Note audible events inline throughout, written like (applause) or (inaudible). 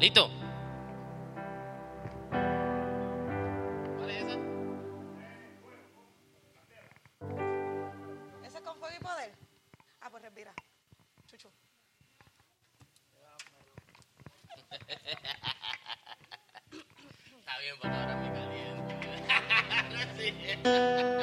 Listo. ¿Cuál es esa? ¿Esa es con fuego y poder? Ah, pues respira. Chuchu. (laughs) Está bien, para ahora me caliento. (laughs)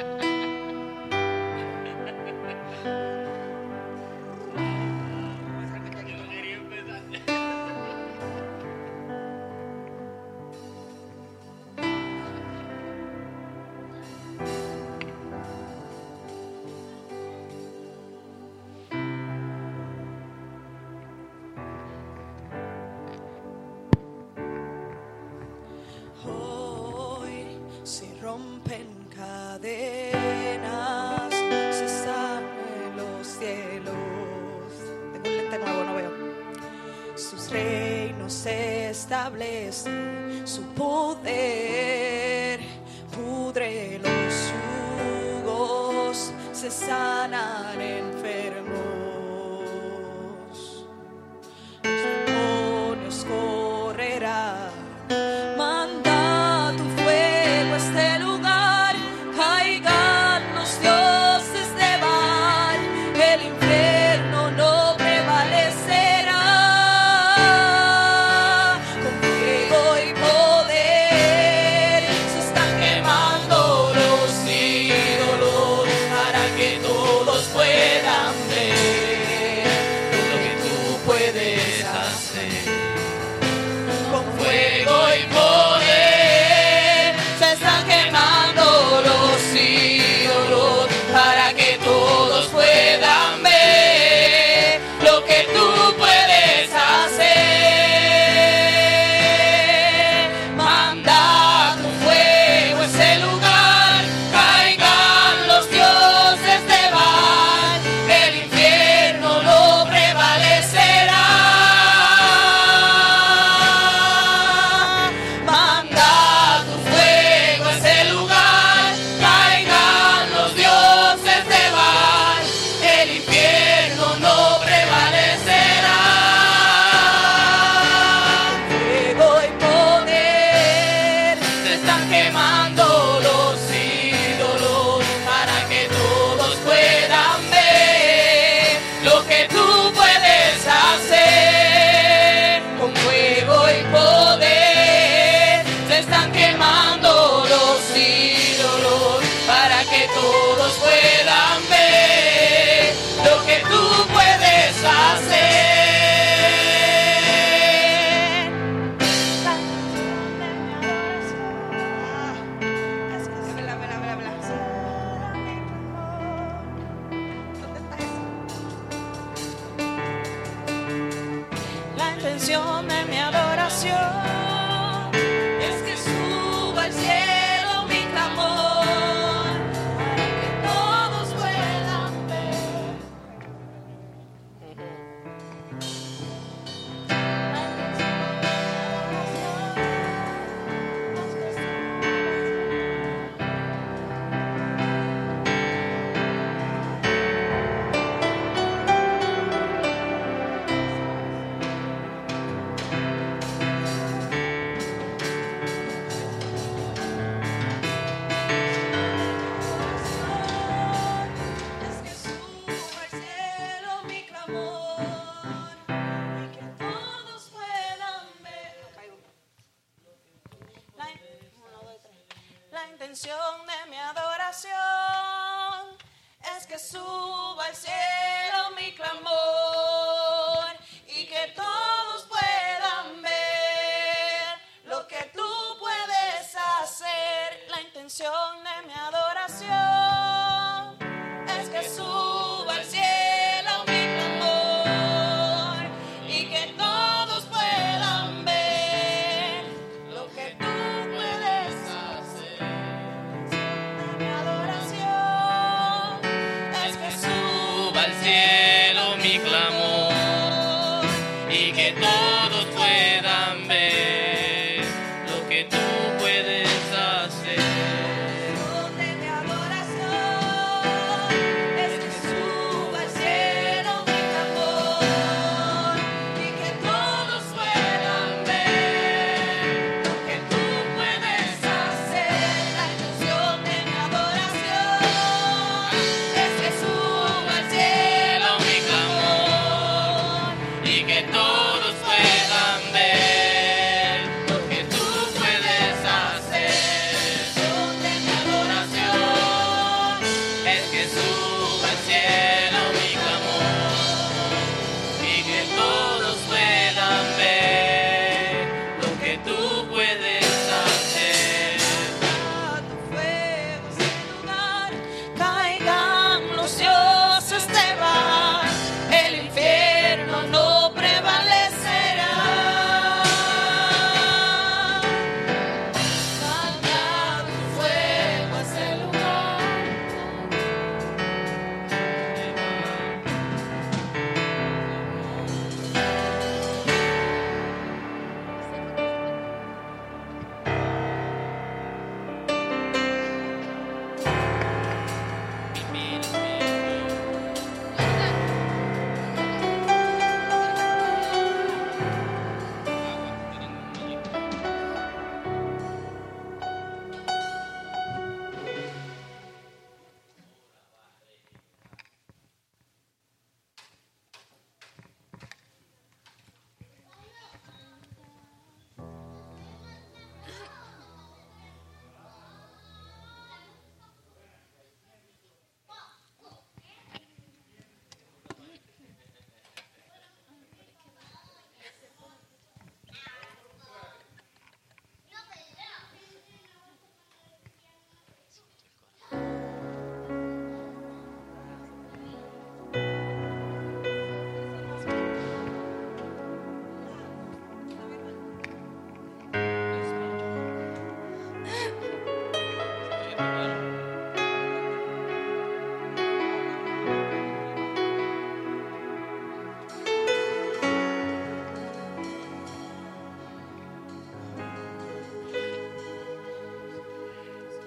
establece su poder, pudre los jugos, cesar.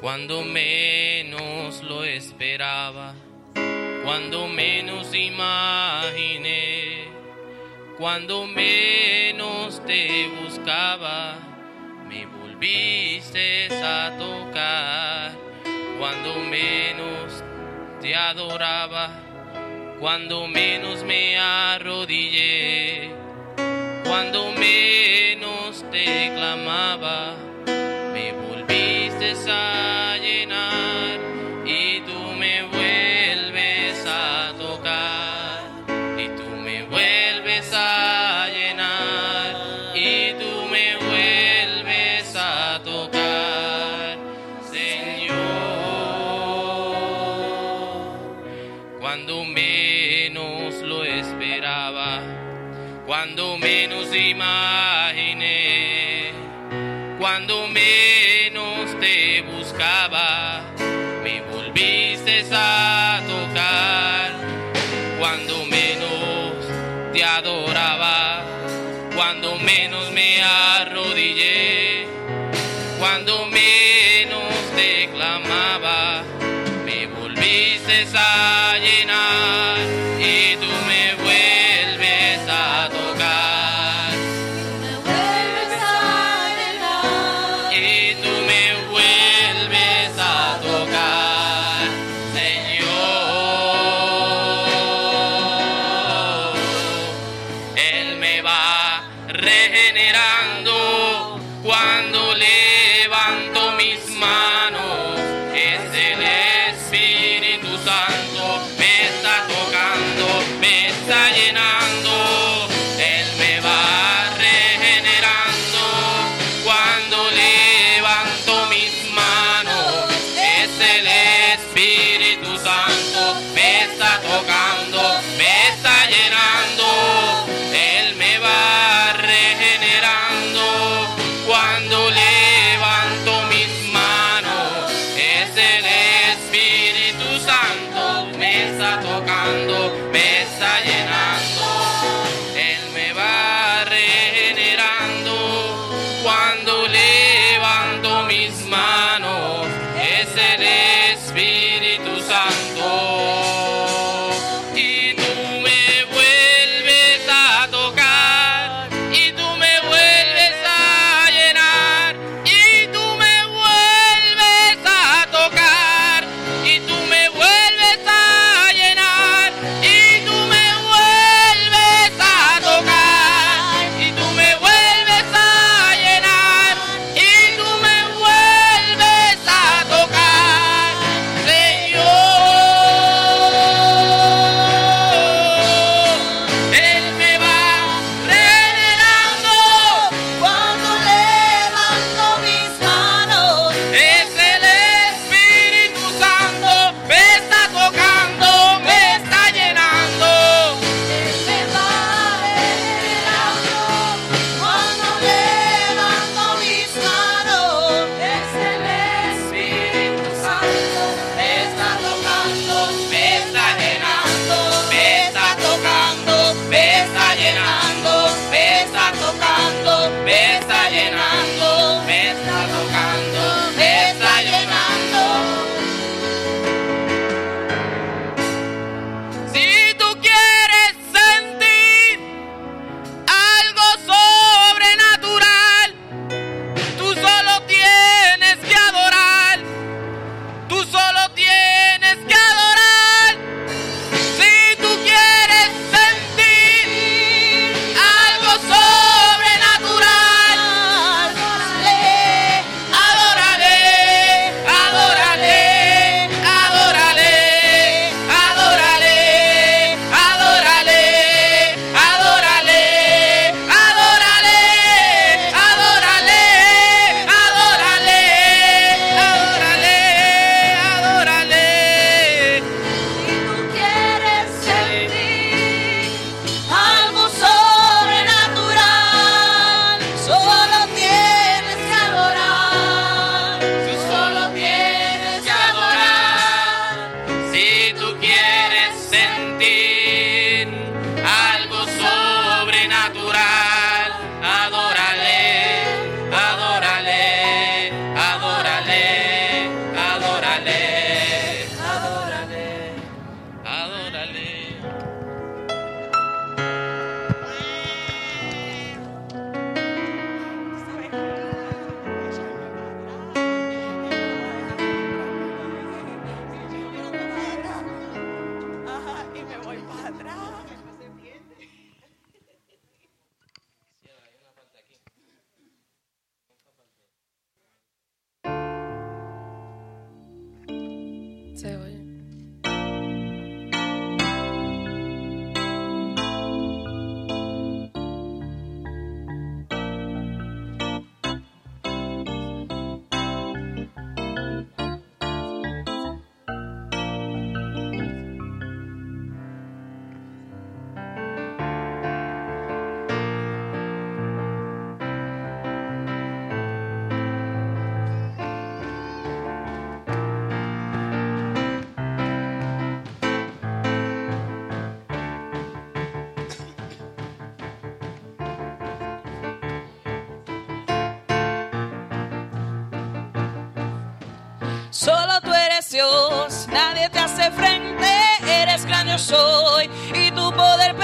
cuando menos lo esperaba, cuando menos imaginé, cuando menos te buscaba, me volviste a tocar, cuando menos te adoraba, cuando menos me arrodillé, cuando menos te clamaba. nadie te hace frente, eres grande soy y tu poder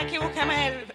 aquí, equivocame el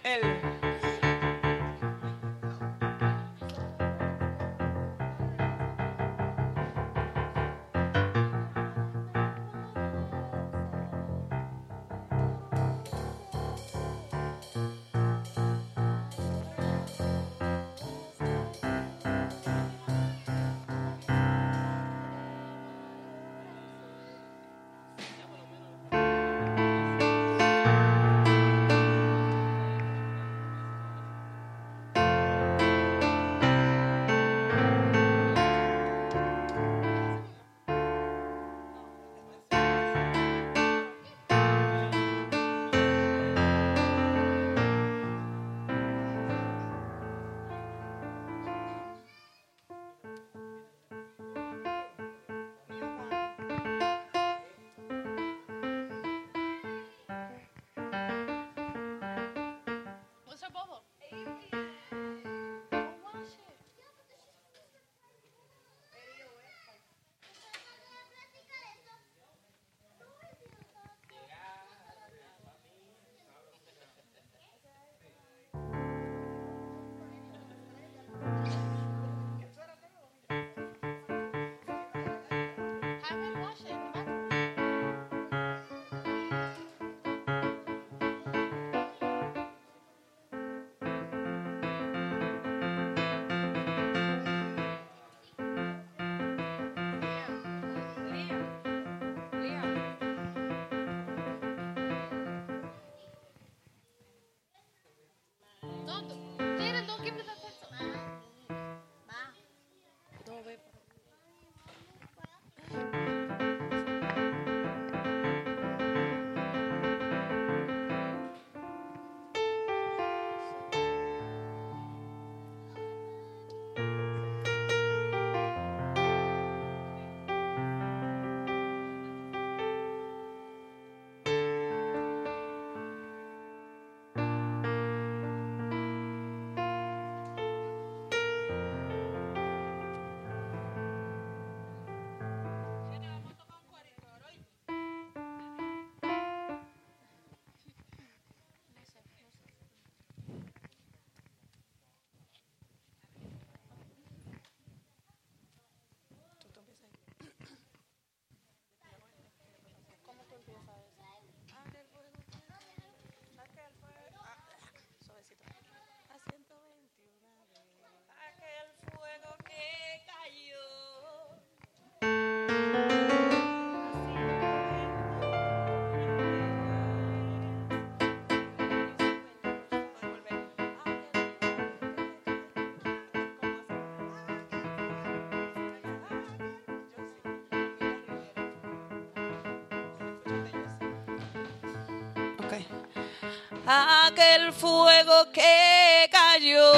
Aquel fuego que cayó.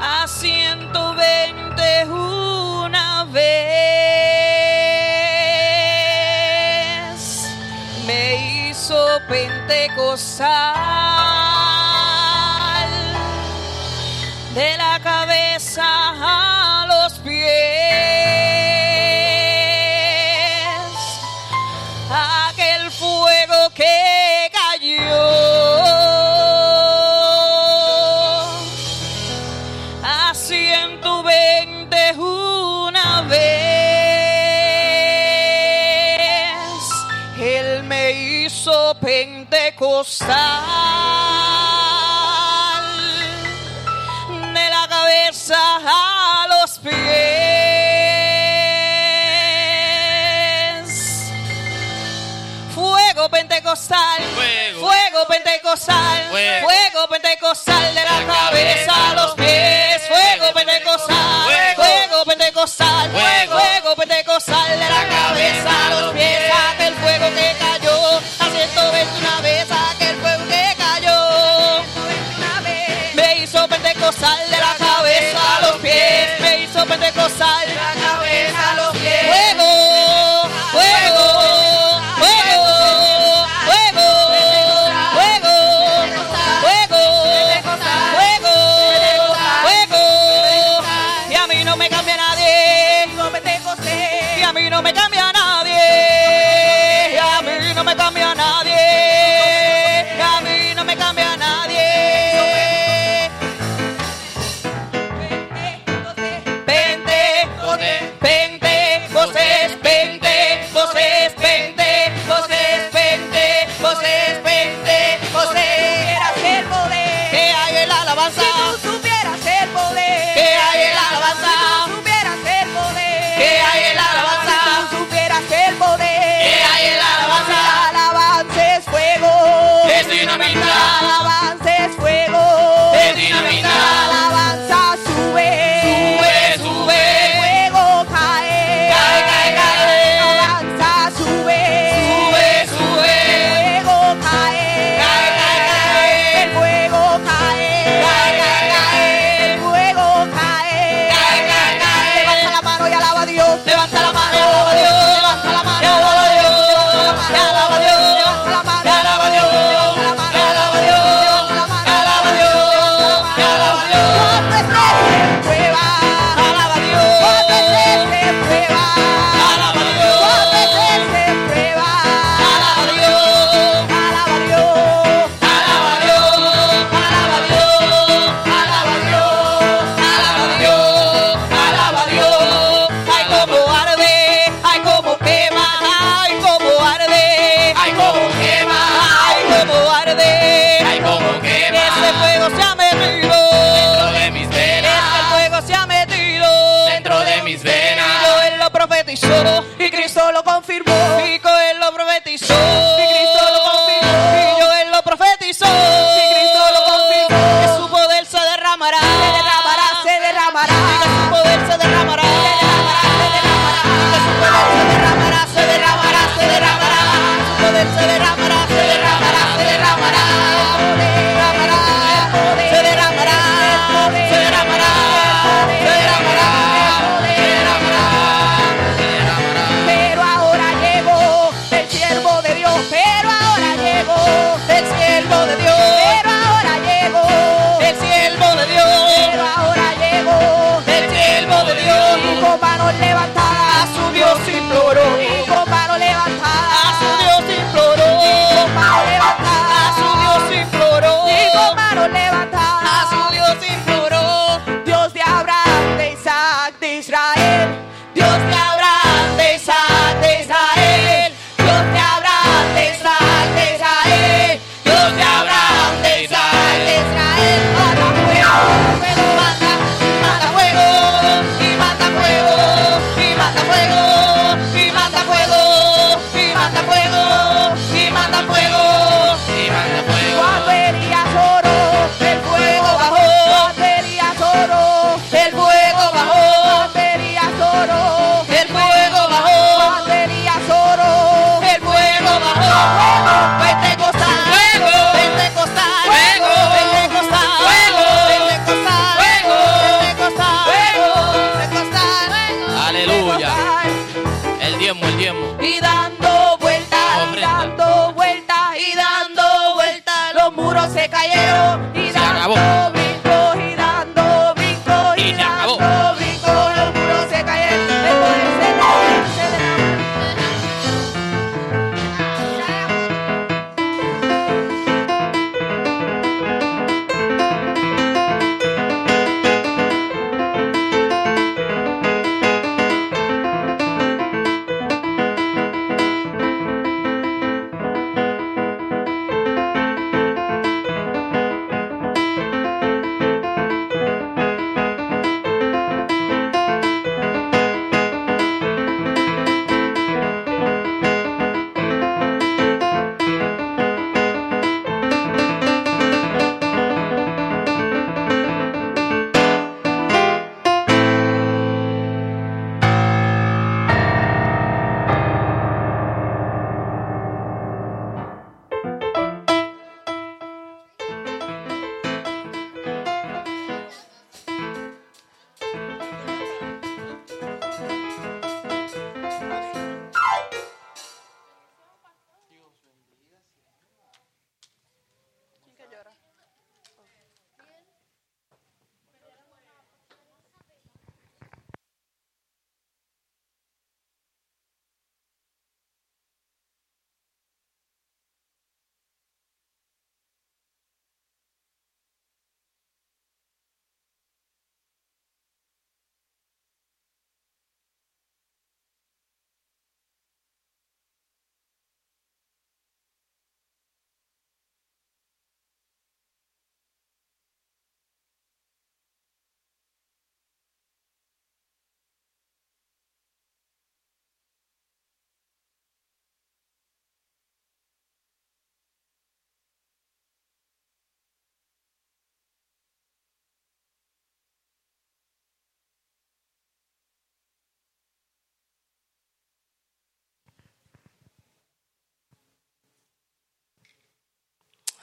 A 120 una vez me hizo pentecostal. cosa.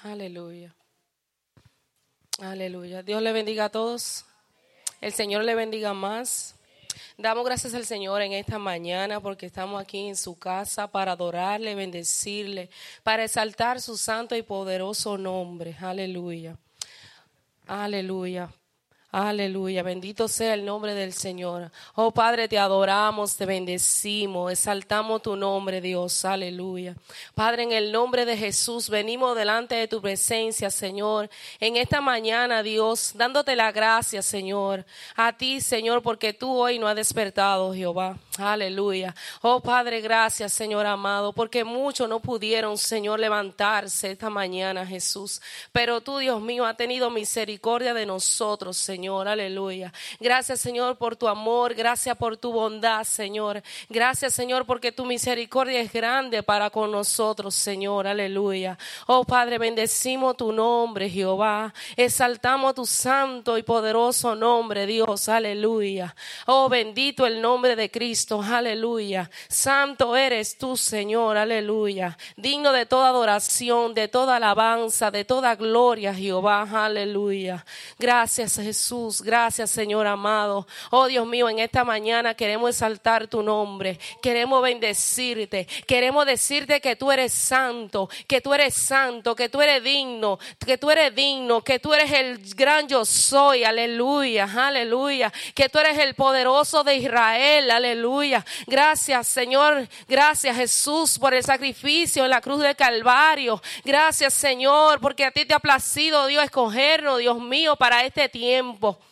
Aleluya. Aleluya. Dios le bendiga a todos. El Señor le bendiga más. Damos gracias al Señor en esta mañana porque estamos aquí en su casa para adorarle, bendecirle, para exaltar su santo y poderoso nombre. Aleluya. Aleluya. Aleluya, bendito sea el nombre del Señor. Oh Padre, te adoramos, te bendecimos, exaltamos tu nombre, Dios. Aleluya. Padre, en el nombre de Jesús, venimos delante de tu presencia, Señor, en esta mañana, Dios, dándote la gracia, Señor, a ti, Señor, porque tú hoy no has despertado, Jehová. Aleluya. Oh Padre, gracias, Señor amado, porque muchos no pudieron, Señor, levantarse esta mañana, Jesús. Pero tú, Dios mío, has tenido misericordia de nosotros, Señor. Aleluya. Gracias, Señor, por tu amor. Gracias por tu bondad, Señor. Gracias, Señor, porque tu misericordia es grande para con nosotros, Señor. Aleluya. Oh Padre, bendecimos tu nombre, Jehová. Exaltamos tu santo y poderoso nombre, Dios. Aleluya. Oh, bendito el nombre de Cristo. Aleluya. Santo eres tú, Señor. Aleluya. Digno de toda adoración, de toda alabanza, de toda gloria, Jehová. Aleluya. Gracias, Jesús. Gracias, Señor amado. Oh, Dios mío, en esta mañana queremos exaltar tu nombre. Queremos bendecirte. Queremos decirte que tú eres santo, que tú eres santo, que tú eres digno, que tú eres digno, que tú eres el gran yo soy. Aleluya, aleluya. Que tú eres el poderoso de Israel. Aleluya. Gracias, Señor. Gracias, Jesús, por el sacrificio en la cruz del Calvario. Gracias, Señor, porque a ti te ha placido, Dios, escogernos, Dios mío, para este tiempo. People.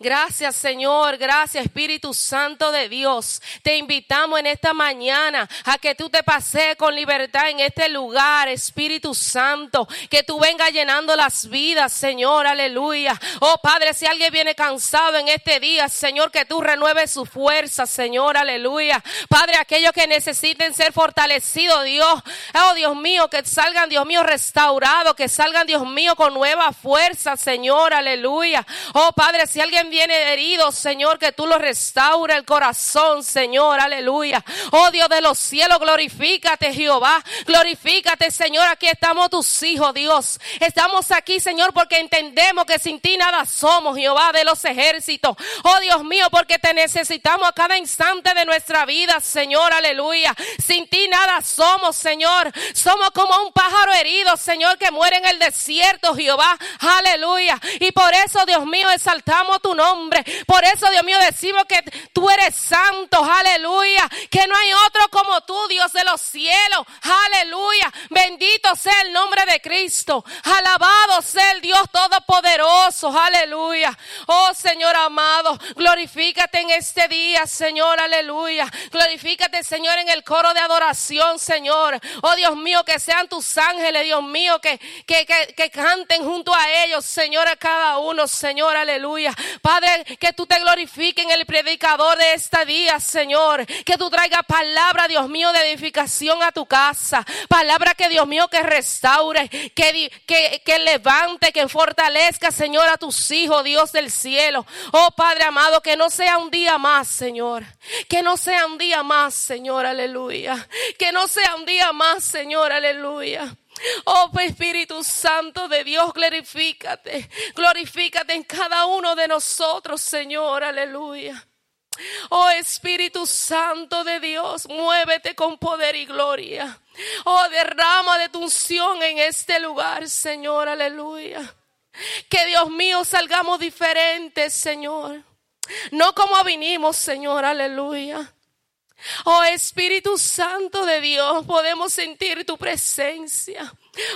Gracias Señor, gracias Espíritu Santo de Dios. Te invitamos en esta mañana a que tú te pasees con libertad en este lugar, Espíritu Santo. Que tú vengas llenando las vidas, Señor, aleluya. Oh Padre, si alguien viene cansado en este día, Señor, que tú renueves su fuerza, Señor, aleluya. Padre, aquellos que necesiten ser fortalecidos, Dios, oh Dios mío, que salgan, Dios mío, restaurados, que salgan, Dios mío, con nueva fuerza, Señor, aleluya. Oh Padre, si alguien viene herido, Señor, que tú lo restaura el corazón, Señor, aleluya. Oh Dios de los cielos, glorifícate, Jehová. Glorifícate, Señor. Aquí estamos tus hijos, Dios. Estamos aquí, Señor, porque entendemos que sin ti nada somos, Jehová de los ejércitos. Oh Dios mío, porque te necesitamos a cada instante de nuestra vida, Señor, aleluya. Sin ti nada somos, Señor. Somos como un pájaro herido, Señor, que muere en el desierto, Jehová. Aleluya. Y por eso, Dios mío, exaltamos tu nombre. Por eso, Dios mío, decimos que tú eres santo. Aleluya. Que no hay otro como tú, Dios de los cielos. Aleluya. Bendito sea el nombre de Cristo. Alabado sea el Dios Todopoderoso. Aleluya. Oh Señor amado, glorifícate en este día, Señor. Aleluya. Glorifícate, Señor, en el coro de adoración, Señor. Oh Dios mío, que sean tus ángeles, Dios mío, que, que, que, que canten junto a ellos, Señor, a cada uno, Señor. Aleluya. Padre, que tú te glorifiques en el predicador de este día, Señor. Que tú traigas palabra, Dios mío, de edificación a tu casa. Palabra que, Dios mío, que restaure, que, que, que levante, que fortalezca, Señor, a tus hijos, Dios del cielo. Oh Padre amado, que no sea un día más, Señor. Que no sea un día más, Señor, aleluya. Que no sea un día más, Señor, aleluya. Oh Espíritu Santo de Dios, glorifícate. Glorifícate en cada uno de nosotros, Señor, aleluya. Oh Espíritu Santo de Dios, muévete con poder y gloria. Oh, derrama de tu unción en este lugar, Señor, aleluya. Que Dios mío salgamos diferentes, Señor. No como vinimos, Señor, aleluya. Oh Espíritu Santo de Dios, podemos sentir tu presencia.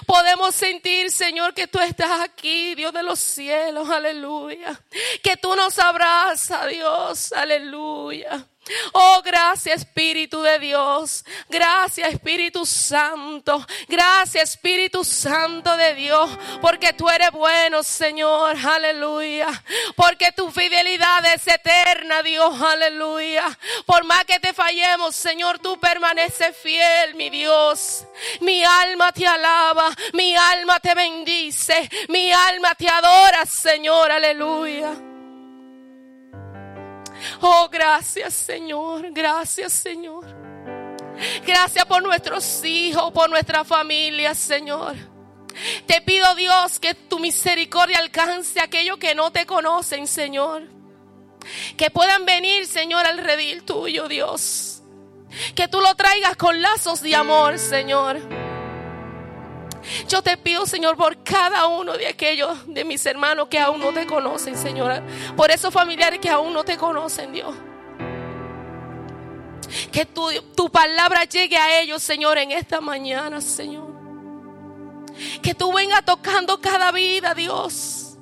Podemos sentir, Señor, que tú estás aquí, Dios de los cielos, aleluya. Que tú nos abrazas, Dios, aleluya. Oh, gracias Espíritu de Dios. Gracias Espíritu Santo. Gracias Espíritu Santo de Dios. Porque tú eres bueno, Señor. Aleluya. Porque tu fidelidad es eterna, Dios. Aleluya. Por más que te fallemos, Señor, tú permaneces fiel, mi Dios. Mi alma te alaba. Mi alma te bendice. Mi alma te adora, Señor. Aleluya. Oh, gracias Señor, gracias Señor. Gracias por nuestros hijos, por nuestra familia, Señor. Te pido Dios que tu misericordia alcance a aquellos que no te conocen, Señor. Que puedan venir, Señor, al redil tuyo, Dios. Que tú lo traigas con lazos de amor, Señor. Yo te pido, Señor, por cada uno de aquellos de mis hermanos que aún no te conocen, Señor. Por esos familiares que aún no te conocen, Dios. Que tu, tu palabra llegue a ellos, Señor, en esta mañana, Señor. Que tú vengas tocando cada vida, Dios.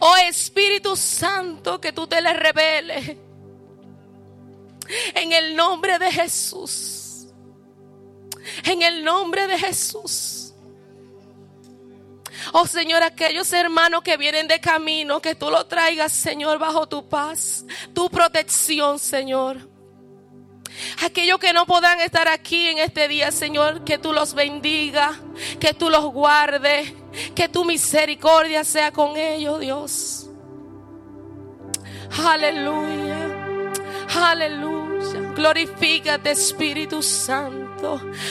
Oh Espíritu Santo, que tú te le reveles. En el nombre de Jesús. En el nombre de Jesús. Oh Señor, aquellos hermanos que vienen de camino, que tú lo traigas, Señor, bajo tu paz, tu protección, Señor. Aquellos que no puedan estar aquí en este día, Señor, que tú los bendiga, que tú los guardes, que tu misericordia sea con ellos, Dios. Aleluya, aleluya. Glorifícate, Espíritu Santo.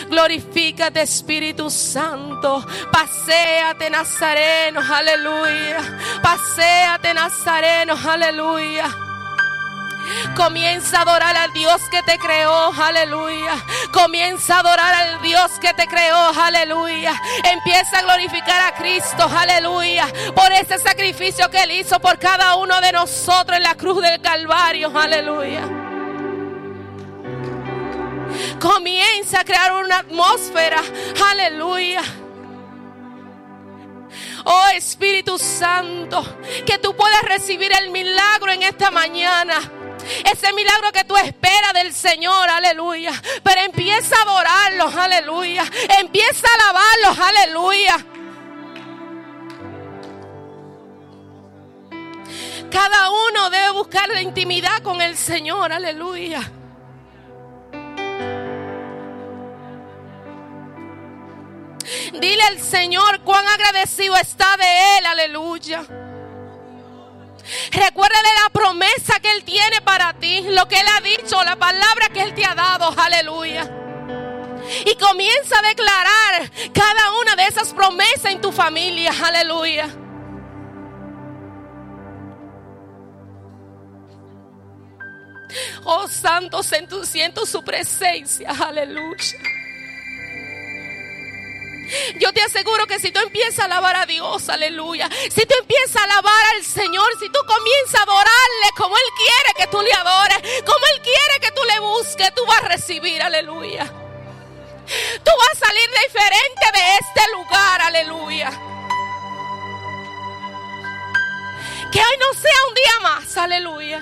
Glorifícate, Espíritu Santo. Paseate, Nazareno, aleluya. Paseate, Nazareno, aleluya. Comienza a adorar al Dios que te creó, aleluya. Comienza a adorar al Dios que te creó, aleluya. Empieza a glorificar a Cristo, aleluya. Por ese sacrificio que Él hizo por cada uno de nosotros en la cruz del Calvario, aleluya. Comienza a crear una atmósfera, aleluya. Oh Espíritu Santo, que tú puedas recibir el milagro en esta mañana. Ese milagro que tú esperas del Señor, aleluya. Pero empieza a adorarlos, aleluya. Empieza a alabarlos, aleluya. Cada uno debe buscar la intimidad con el Señor, aleluya. Dile al Señor cuán agradecido está de Él, aleluya. Recuerda de la promesa que Él tiene para ti, lo que Él ha dicho, la palabra que Él te ha dado. Aleluya. Y comienza a declarar cada una de esas promesas en tu familia. Aleluya. Oh Santo, siento, siento su presencia. Aleluya. Yo te aseguro que si tú empiezas a alabar a Dios, aleluya, si tú empiezas a alabar al Señor, si tú comienzas a adorarle como Él quiere que tú le adores, como Él quiere que tú le busques, tú vas a recibir, aleluya. Tú vas a salir diferente de este lugar, aleluya. Que hoy no sea un día más, aleluya.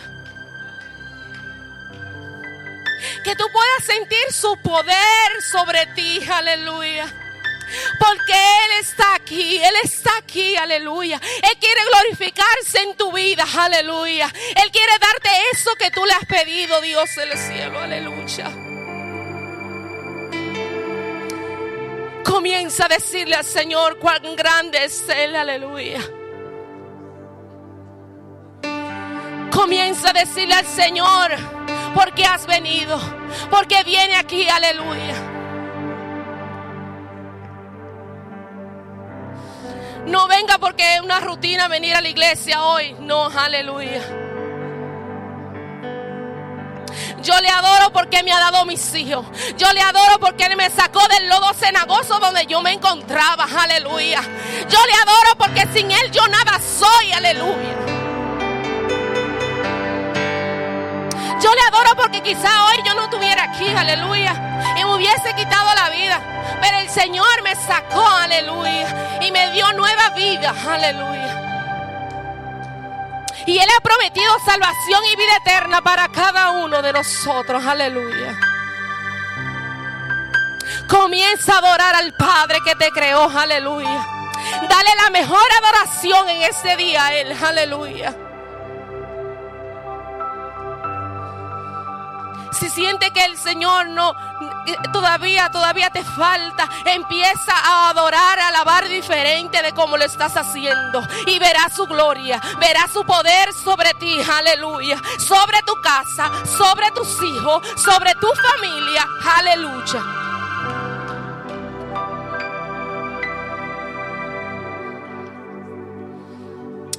Que tú puedas sentir su poder sobre ti, aleluya. Porque Él está aquí, Él está aquí, aleluya. Él quiere glorificarse en tu vida, aleluya. Él quiere darte eso que tú le has pedido, Dios del cielo, aleluya. Comienza a decirle al Señor cuán grande es Él, aleluya. Comienza a decirle al Señor, porque has venido, porque viene aquí, aleluya. No venga porque es una rutina venir a la iglesia hoy. No, aleluya. Yo le adoro porque me ha dado mis hijos. Yo le adoro porque Él me sacó del lodo cenagoso donde yo me encontraba. Aleluya. Yo le adoro porque sin Él yo nada soy. Aleluya. Yo le adoro porque quizá hoy yo no estuviera aquí. Aleluya. Y me hubiese quitado la vida. Pero el Señor me sacó. Aleluya. Y me dio nueva vida. Aleluya. Y Él ha prometido salvación y vida eterna para cada uno de nosotros. Aleluya. Comienza a adorar al Padre que te creó. Aleluya. Dale la mejor adoración en este día a Él. Aleluya. Si siente que el Señor no todavía todavía te falta, empieza a adorar, a alabar diferente de como lo estás haciendo. Y verás su gloria, verás su poder sobre ti, aleluya, sobre tu casa, sobre tus hijos, sobre tu familia, aleluya.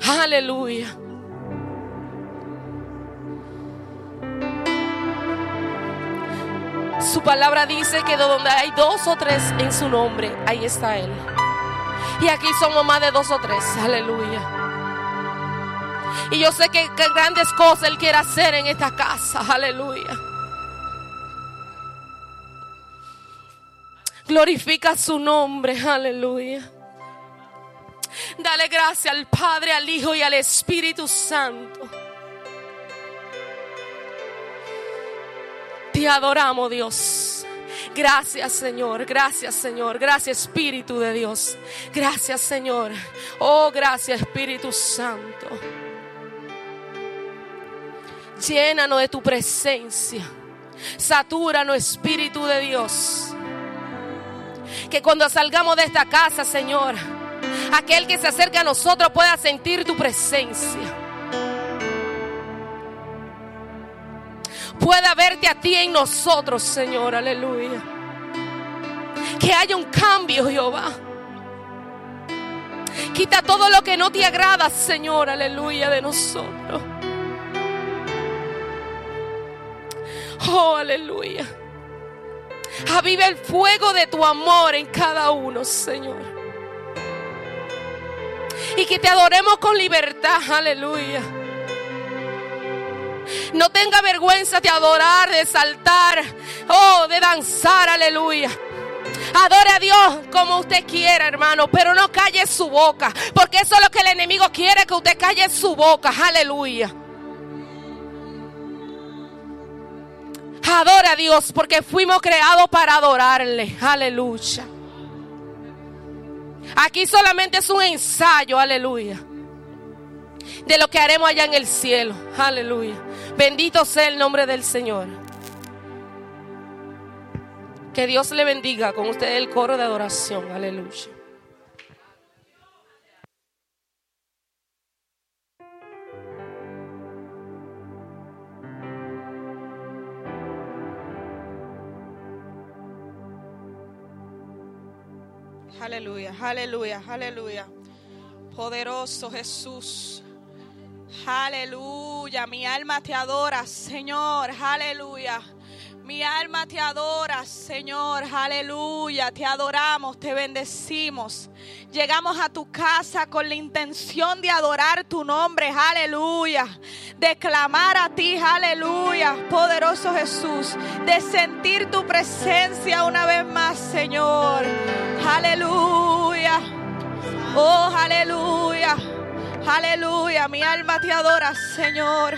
Aleluya. Su palabra dice que donde hay dos o tres en su nombre, ahí está Él. Y aquí somos más de dos o tres. Aleluya. Y yo sé que, grandes cosas Él quiere hacer en esta casa. Aleluya. Glorifica su nombre. Aleluya. Dale gracias al Padre, al Hijo y al Espíritu Santo. Te adoramos, Dios. Gracias, Señor. Gracias, Señor. Gracias, Espíritu de Dios. Gracias, Señor. Oh, gracias, Espíritu Santo. Llénanos de tu presencia. Satúranos, Espíritu de Dios. Que cuando salgamos de esta casa, Señor, aquel que se acerca a nosotros pueda sentir tu presencia. Pueda verte a ti en nosotros, Señor, aleluya. Que haya un cambio, Jehová. Quita todo lo que no te agrada, Señor, aleluya, de nosotros. Oh, aleluya. Aviva el fuego de tu amor en cada uno, Señor. Y que te adoremos con libertad, aleluya. No tenga vergüenza de adorar, de saltar, oh, de danzar, aleluya. Adore a Dios como usted quiera, hermano, pero no calle su boca, porque eso es lo que el enemigo quiere, que usted calle su boca, aleluya. Adora a Dios porque fuimos creados para adorarle, aleluya. Aquí solamente es un ensayo, aleluya, de lo que haremos allá en el cielo, aleluya. Bendito sea el nombre del Señor. Que Dios le bendiga con usted el coro de adoración. Aleluya. Aleluya, aleluya, aleluya. Poderoso Jesús. Aleluya, mi alma te adora, Señor. Aleluya. Mi alma te adora, Señor. Aleluya. Te adoramos, te bendecimos. Llegamos a tu casa con la intención de adorar tu nombre. Aleluya. De clamar a ti. Aleluya. Poderoso Jesús. De sentir tu presencia una vez más, Señor. Aleluya. Oh, aleluya. Aleluya. Mi alma te adora, Señor.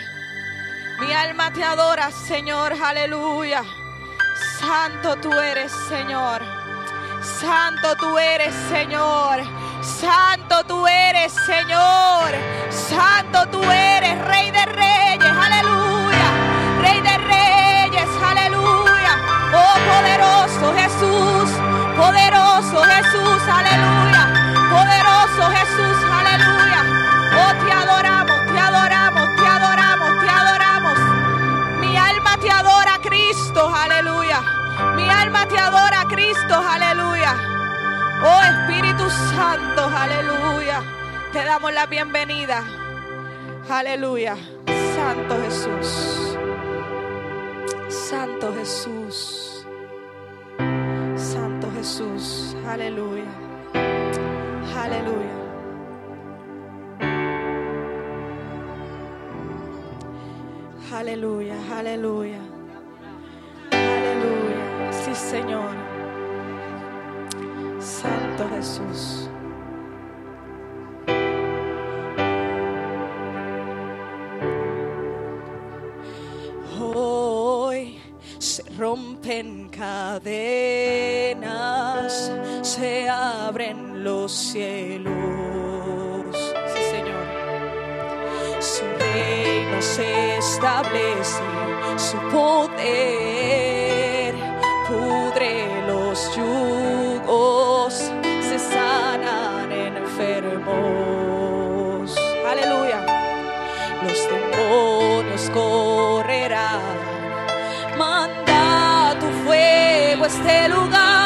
Mi alma te adora, Señor. Aleluya. Santo tú eres, Señor. Santo tú eres, Señor. Santo tú eres, Señor. Santo tú eres, Rey de Reyes. Aleluya. Rey de Reyes. Aleluya. Oh, poderoso Jesús. Poderoso Jesús. Aleluya. Poderoso Jesús. Aleluya. Adoramos, te adoramos, te adoramos, te adoramos. Mi alma te adora, Cristo. Aleluya. Mi alma te adora, Cristo. Aleluya. Oh Espíritu Santo. Aleluya. Te damos la bienvenida. Aleluya. Santo Jesús. Santo Jesús. Santo Jesús. Aleluya. Aleluya. Aleluya, aleluya. Aleluya. Sí, Señor. Santo Jesús. Hoy se rompen cadenas, se abren los cielos. Sí, Señor reino se establece, su poder pudre los yugos, se sanan enfermos. Aleluya. Los demonios correrán. Manda tu fuego a este lugar,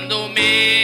cuando menos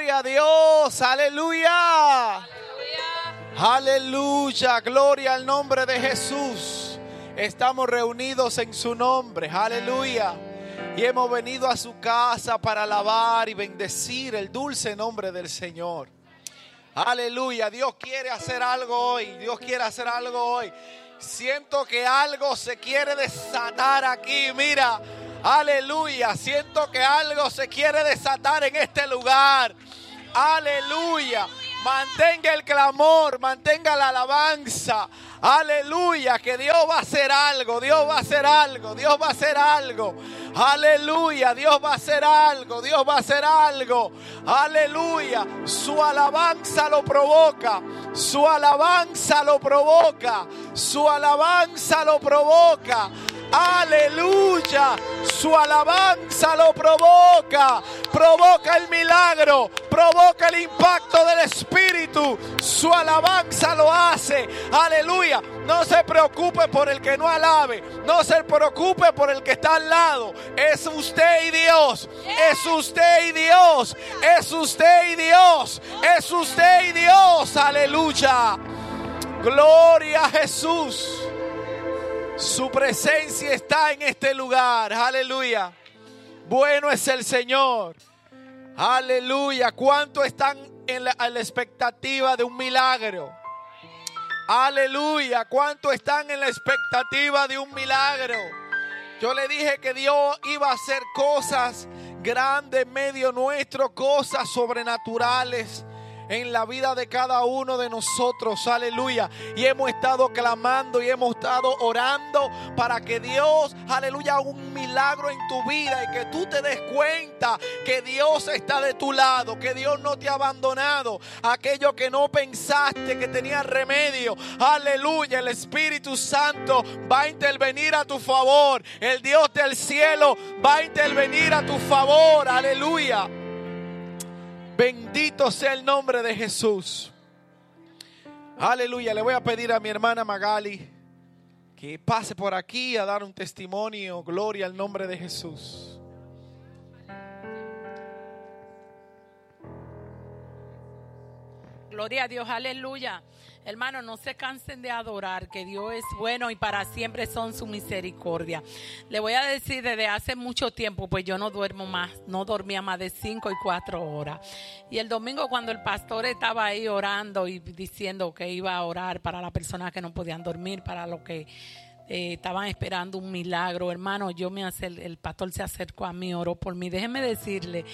Gloria a Dios, aleluya. Aleluya, gloria al nombre de Jesús. Estamos reunidos en su nombre, aleluya. Y hemos venido a su casa para alabar y bendecir el dulce nombre del Señor. Aleluya, Dios quiere hacer algo hoy, Dios quiere hacer algo hoy. Siento que algo se quiere desatar aquí, mira. Aleluya, siento que algo se quiere desatar en este lugar. Aleluya. Mantenga el clamor, mantenga la alabanza. Aleluya, que Dios va a hacer algo, Dios va a hacer algo, Dios va a hacer algo. Aleluya, Dios va a hacer algo, Dios va a hacer algo. Aleluya, su alabanza lo provoca, su alabanza lo provoca, su alabanza lo provoca. Aleluya, su alabanza lo provoca, provoca el milagro, provoca el impacto del Espíritu, su alabanza lo hace. Aleluya, no se preocupe por el que no alabe, no se preocupe por el que está al lado. Es usted y Dios, es usted y Dios, es usted y Dios, es usted y Dios. Aleluya, gloria a Jesús. Su presencia está en este lugar. Aleluya. Bueno es el Señor. Aleluya. ¿Cuánto están en la, expectativa de un milagro? Aleluya. ¿Cuánto están en la expectativa de un milagro? Yo le dije que Dios iba a hacer cosas grandes en medio nuestro, cosas sobrenaturales en la vida de cada uno de nosotros, aleluya. Y hemos estado clamando y hemos estado orando para que Dios, aleluya, haga un milagro en tu vida y que tú te des cuenta que Dios está de tu lado, que Dios no te ha abandonado. Aquello que no pensaste que tenía remedio, aleluya, el Espíritu Santo va a intervenir a tu favor. El Dios del cielo va a intervenir a tu favor, aleluya. Bendito sea el nombre de Jesús. Aleluya. Le voy a pedir a mi hermana Magali que pase por aquí a dar un testimonio. Gloria al nombre de Jesús. Gloria a Dios, aleluya. Hermano, no se cansen de adorar, que Dios es bueno y para siempre son su misericordia. Le voy a decir desde hace mucho tiempo, pues yo no duermo más, no dormía más de cinco y cuatro horas. Y el domingo cuando el pastor estaba ahí orando y diciendo que iba a orar para las personas que no podían dormir, para lo que eh, estaban esperando un milagro. Hermano, yo me hace, el pastor se acercó a mí, oró por mí. Déjeme decirle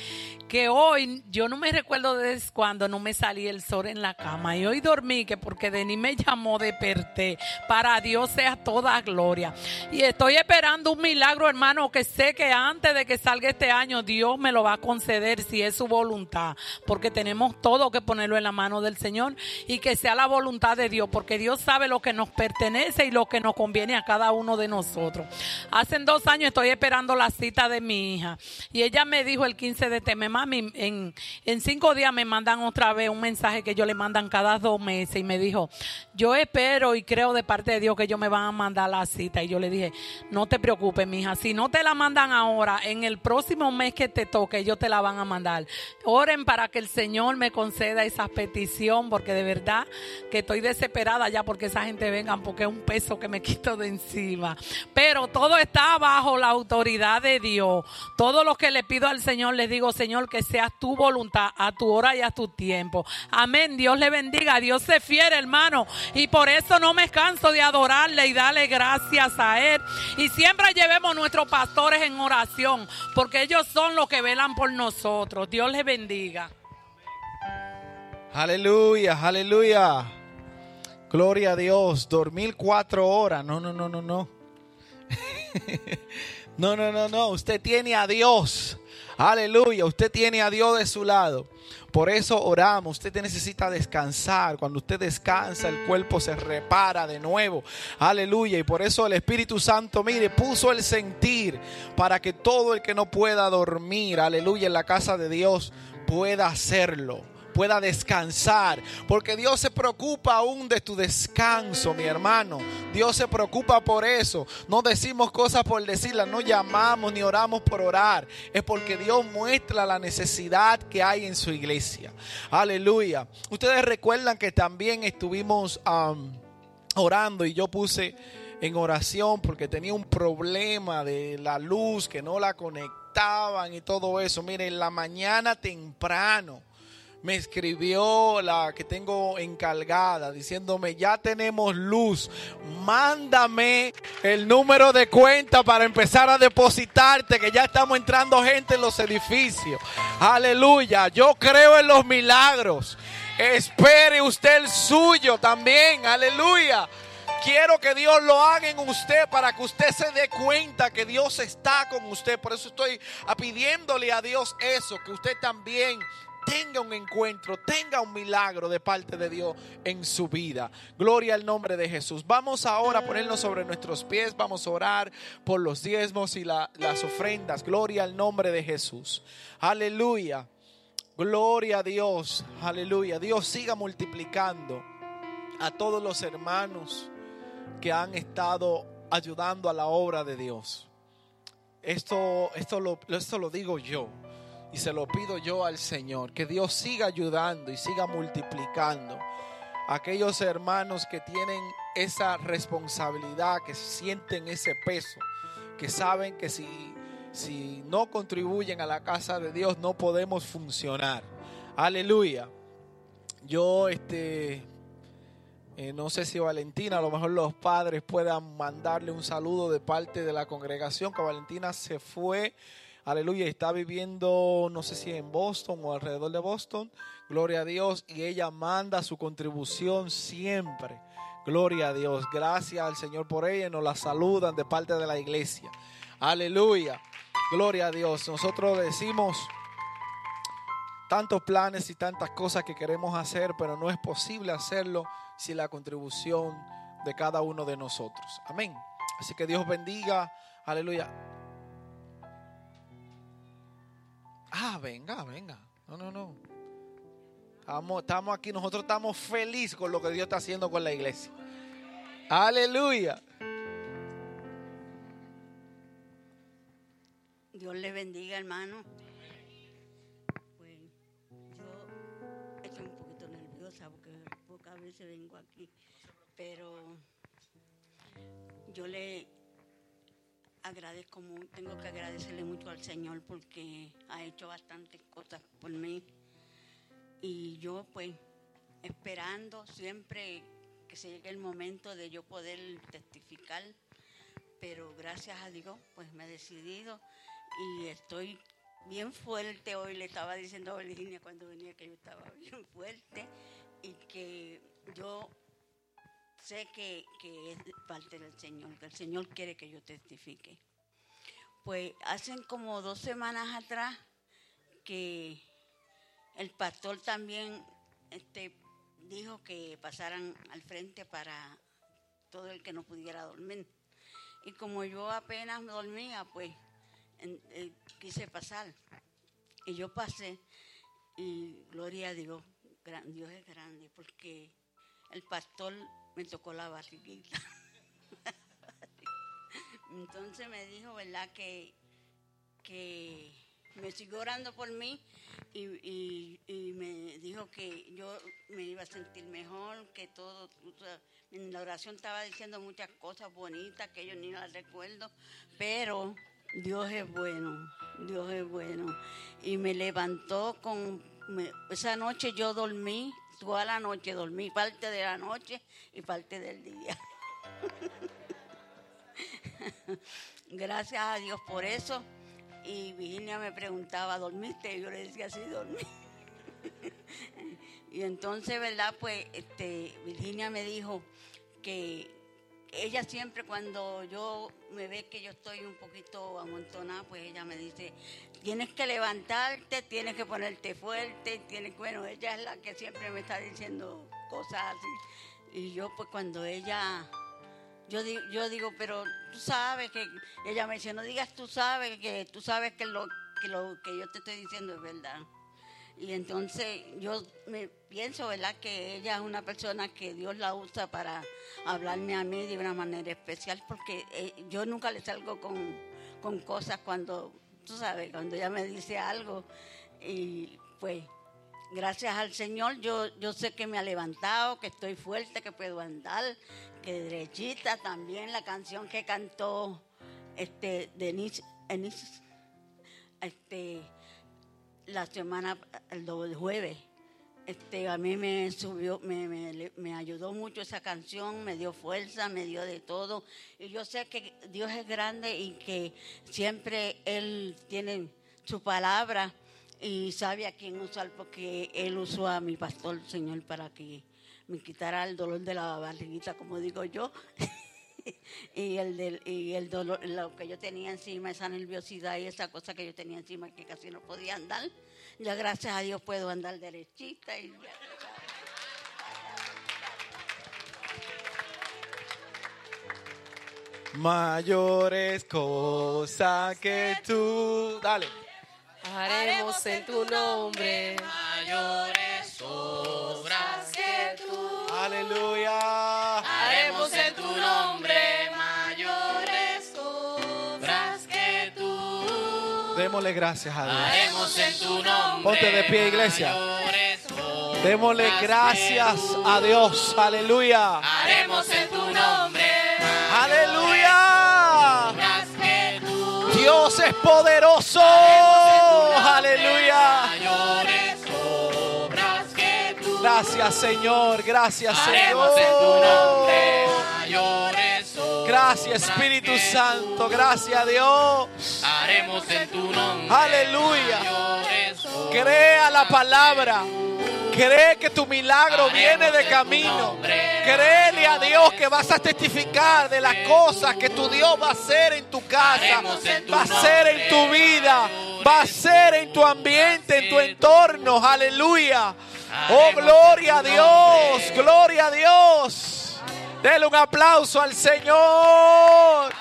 que hoy yo no me recuerdo desde cuando no me salí el sol en la cama. Y hoy dormí que porque Denis me llamó, desperté. Para Dios sea toda gloria. Y estoy esperando un milagro, hermano, que sé que antes de que salga este año, Dios me lo va a conceder si es su voluntad. Porque tenemos todo que ponerlo en la mano del Señor y que sea la voluntad de Dios. Porque Dios sabe lo que nos pertenece y lo que nos conviene cada uno de nosotros. Hace dos años estoy esperando la cita de mi hija. Y ella me dijo el 15 de mes, mami, en, en cinco días me mandan otra vez un mensaje que yo le mandan cada dos meses. Y me dijo, yo espero y creo de parte de Dios que ellos me van a mandar la cita. Y yo le dije, no te preocupes, mija. Si no te la mandan ahora, en el próximo mes que te toque, ellos te la van a mandar. Oren para que el Señor me conceda esa petición, porque de verdad que estoy desesperada ya porque esa gente venga, porque es un peso que me (laughs) quito de encima. Pero todo está bajo la autoridad de Dios. Todo lo que le pido al Señor, le digo, Señor, que sea tu voluntad, a tu hora y a tu tiempo. Amén. Dios le bendiga. Dios se fiere, hermano. Y por eso no me canso de adorarle y darle gracias a Él. Y siempre llevemos nuestros pastores en oración, porque ellos son los que velan por nosotros. Dios les bendiga. Aleluya, aleluya. Gloria a Dios. Dormir cuatro horas. No, no, no, no, no. (laughs) no, no, no, no. Usted tiene a Dios. Aleluya. Usted tiene a Dios de su lado. Por eso oramos. Usted necesita descansar. Cuando usted descansa, el cuerpo se repara de nuevo. Aleluya. Y por eso el Espíritu Santo, mire, puso el sentir para que todo el que no pueda dormir, aleluya, en la casa de Dios, pueda hacerlo pueda descansar. Porque Dios se preocupa aún de tu descanso, mi hermano. Dios se preocupa por eso. No decimos cosas por decirlas, no llamamos ni oramos por orar. Es porque Dios muestra la necesidad que hay en su iglesia. Aleluya. Ustedes recuerdan que también estuvimos um, orando y yo puse en oración porque tenía un problema de la luz que no la conectaban y todo eso. Miren, en la mañana temprano me escribió la que tengo encargada diciéndome, ya tenemos luz, mándame el número de cuenta para empezar a depositarte, que ya estamos entrando gente en los edificios. Aleluya, yo creo en los milagros. Espere usted el suyo también, aleluya. Quiero que Dios lo haga en usted para que usted se dé cuenta que Dios está con usted. Por eso estoy pidiéndole a Dios eso, que usted también tenga un encuentro, tenga un milagro de parte de Dios en su vida. Gloria al nombre de Jesús. Vamos ahora a ponernos sobre nuestros pies, vamos a orar por los diezmos y las ofrendas. Gloria al nombre de Jesús. Aleluya. Gloria a Dios. Aleluya. Dios siga multiplicando a todos los hermanos que han estado ayudando a la obra de Dios. Esto, esto, lo, esto lo digo yo. Y se lo pido yo al Señor, que Dios siga ayudando y siga multiplicando a aquellos hermanos que tienen esa responsabilidad, que sienten ese peso, que saben que si, si no contribuyen a la casa de Dios no podemos funcionar. Aleluya. Yo, este, eh, no sé si Valentina, a lo mejor los padres puedan mandarle un saludo de parte de la congregación, que Valentina se fue aleluya, está viviendo, no sé si en Boston o alrededor de Boston, gloria a Dios, y ella manda su contribución siempre. Gloria a Dios. Gracias al Señor por ella. Nos la saludan de parte de la iglesia. Aleluya. Gloria a Dios. Nosotros decimos tantos planes y tantas cosas que queremos hacer, pero no es posible hacerlo sin la contribución de cada uno de nosotros. Amén. Así que Dios bendiga. Aleluya. Ah, venga, venga. No, no, no. Estamos, estamos aquí, nosotros estamos felices con lo que Dios está haciendo con la iglesia. Aleluya. Dios le bendiga, hermano. Pues yo estoy un poquito nerviosa porque pocas veces vengo aquí, pero yo le agradezco, mu- tengo que agradecerle mucho al Señor porque ha hecho bastantes cosas por mí. Y yo pues esperando siempre que se llegue el momento de yo poder testificar pero gracias a Dios, pues me he decidido y estoy bien fuerte. Hoy le estaba diciendo a Virginia cuando venía que yo estaba bien fuerte y que yo sé que, que es parte del Señor, que el Señor quiere que yo testifique. Pues hacen como dos semanas atrás que el pastor también este, dijo que pasaran al frente para todo el que no pudiera dormir. Y como yo apenas dormía, pues eh, quise pasar. Y yo pasé y gloria a Dios, Dios es grande, porque el pastor me tocó la barriguita. (laughs) Entonces me dijo, ¿verdad? Que, que me siguió orando por mí y, y- me dijo que yo me iba a sentir mejor, que todo, en la oración estaba diciendo muchas cosas bonitas que yo ni las recuerdo, pero Dios es bueno, Dios es bueno. Y me levantó con, me- esa noche yo dormí, toda la noche dormí, parte de la noche y parte del día. (laughs) Gracias a Dios por eso. Y Virginia me preguntaba, ¿dormiste? Y yo le decía, sí, dormí. (laughs) y entonces, ¿verdad? Pues este, Virginia me dijo que ella siempre cuando yo me ve que yo estoy un poquito amontonada, pues ella me dice, tienes que levantarte, tienes que ponerte fuerte, tienes bueno, ella es la que siempre me está diciendo cosas así. Y yo pues cuando ella yo digo, yo digo, pero tú sabes que ella me dice, no digas tú sabes que tú sabes que lo que lo que yo te estoy diciendo es verdad. Y entonces yo me pienso, ¿verdad? Que ella es una persona que Dios la usa para hablarme a mí de una manera especial, porque eh, yo nunca le salgo con, con cosas cuando, tú sabes, cuando ella me dice algo. Y pues, gracias al Señor, yo, yo sé que me ha levantado, que estoy fuerte, que puedo andar, que derechita también la canción que cantó este Denise, Denise, este la semana el jueves este a mí me subió me, me, me ayudó mucho esa canción me dio fuerza me dio de todo. Y yo sé que Dios es grande y que siempre él tiene su palabra y sabe a quién usar porque él usó a mi pastor señor para que me quitara el dolor de la barriguita como digo yo (laughs) (laughs) y el del, y el dolor lo que yo tenía encima esa nerviosidad y esa cosa que yo tenía encima que casi no podía andar ya gracias a Dios puedo andar derechita y Mayores cosas que tú. Dale. Haremos en tu nombre. Mayores obras que tú Aleluya. haremos en tu nombre. Mayores obras que tú Démosle gracias a Dios. haremos en tu nombre. Ponte de pie, iglesia. Démosle gracias a Dios. Aleluya. Haremos en tu nombre. Aleluya. Dios es poderoso. Aleluya. Gracias Señor. Gracias. Señor. Gracias Espíritu Santo. Gracias Dios. haremos en tu nombre. Aleluya. Crea la palabra. Cree que tu milagro viene de camino. Créele a Dios que vas a testificar de las cosas que tu Dios va a hacer en tu casa, va a hacer en tu vida, va a hacer en tu ambiente, en tu entorno. Aleluya. Oh, gloria a Dios, gloria a Dios. Dele un aplauso al Señor.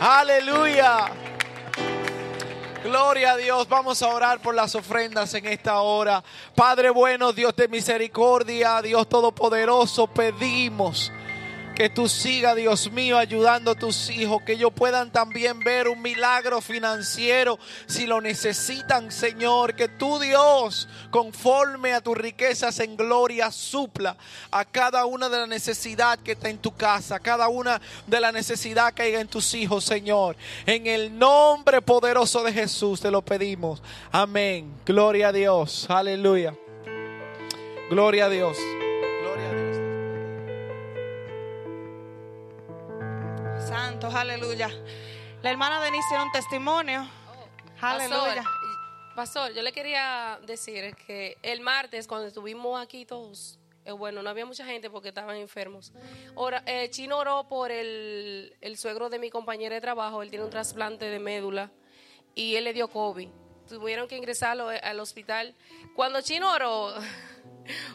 Aleluya. Gloria a Dios. Vamos a orar por las ofrendas en esta hora. Padre bueno, Dios de misericordia, Dios todopoderoso, pedimos que tú sigas, Dios mío, ayudando a tus hijos, que ellos puedan también ver un milagro financiero si lo necesitan, Señor. Que tú, Dios, conforme a tus riquezas en gloria, supla a cada una de las necesidades que está en tu casa, cada una de las necesidades que hay en tus hijos, Señor. En el nombre poderoso de Jesús te lo pedimos. Amén. Gloria a Dios. Aleluya. Gloria a Dios. santo, aleluya. La hermana Denise tiene un testimonio. Oh, aleluya. Pastor, yo le quería decir que el martes cuando estuvimos aquí todos, eh, bueno, no había mucha gente porque estaban enfermos. Ora, eh, Chino oró por el, el suegro de mi compañera de trabajo, él tiene un trasplante de médula y él le dio COVID. Tuvieron que ingresarlo eh, al hospital. Cuando Chino oró... (laughs)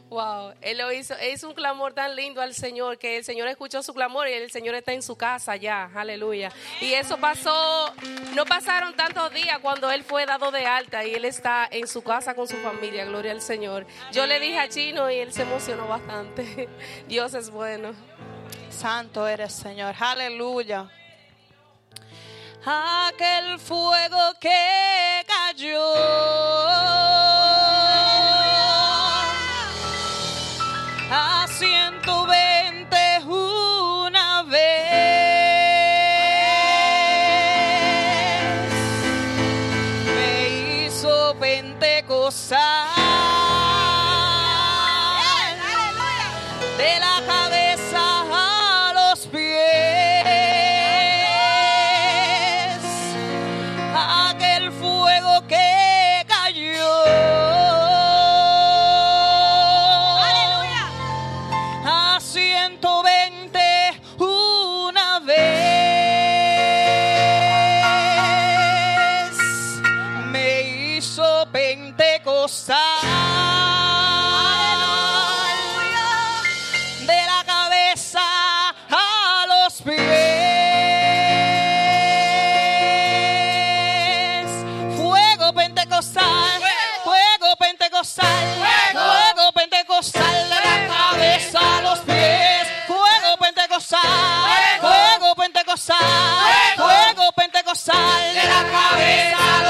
Wow, él lo hizo, hizo un clamor tan lindo al Señor que el Señor escuchó su clamor y el Señor está en su casa ya, aleluya. Y eso pasó, no pasaron tantos días cuando él fue dado de alta y él está en su casa con su familia, gloria al Señor. Yo le dije a Chino y él se emocionó bastante. (laughs) Dios es bueno. Santo eres, Señor, aleluya. Aquel fuego que cayó a 120. pentecostal, fuego pentecostal de la cabeza.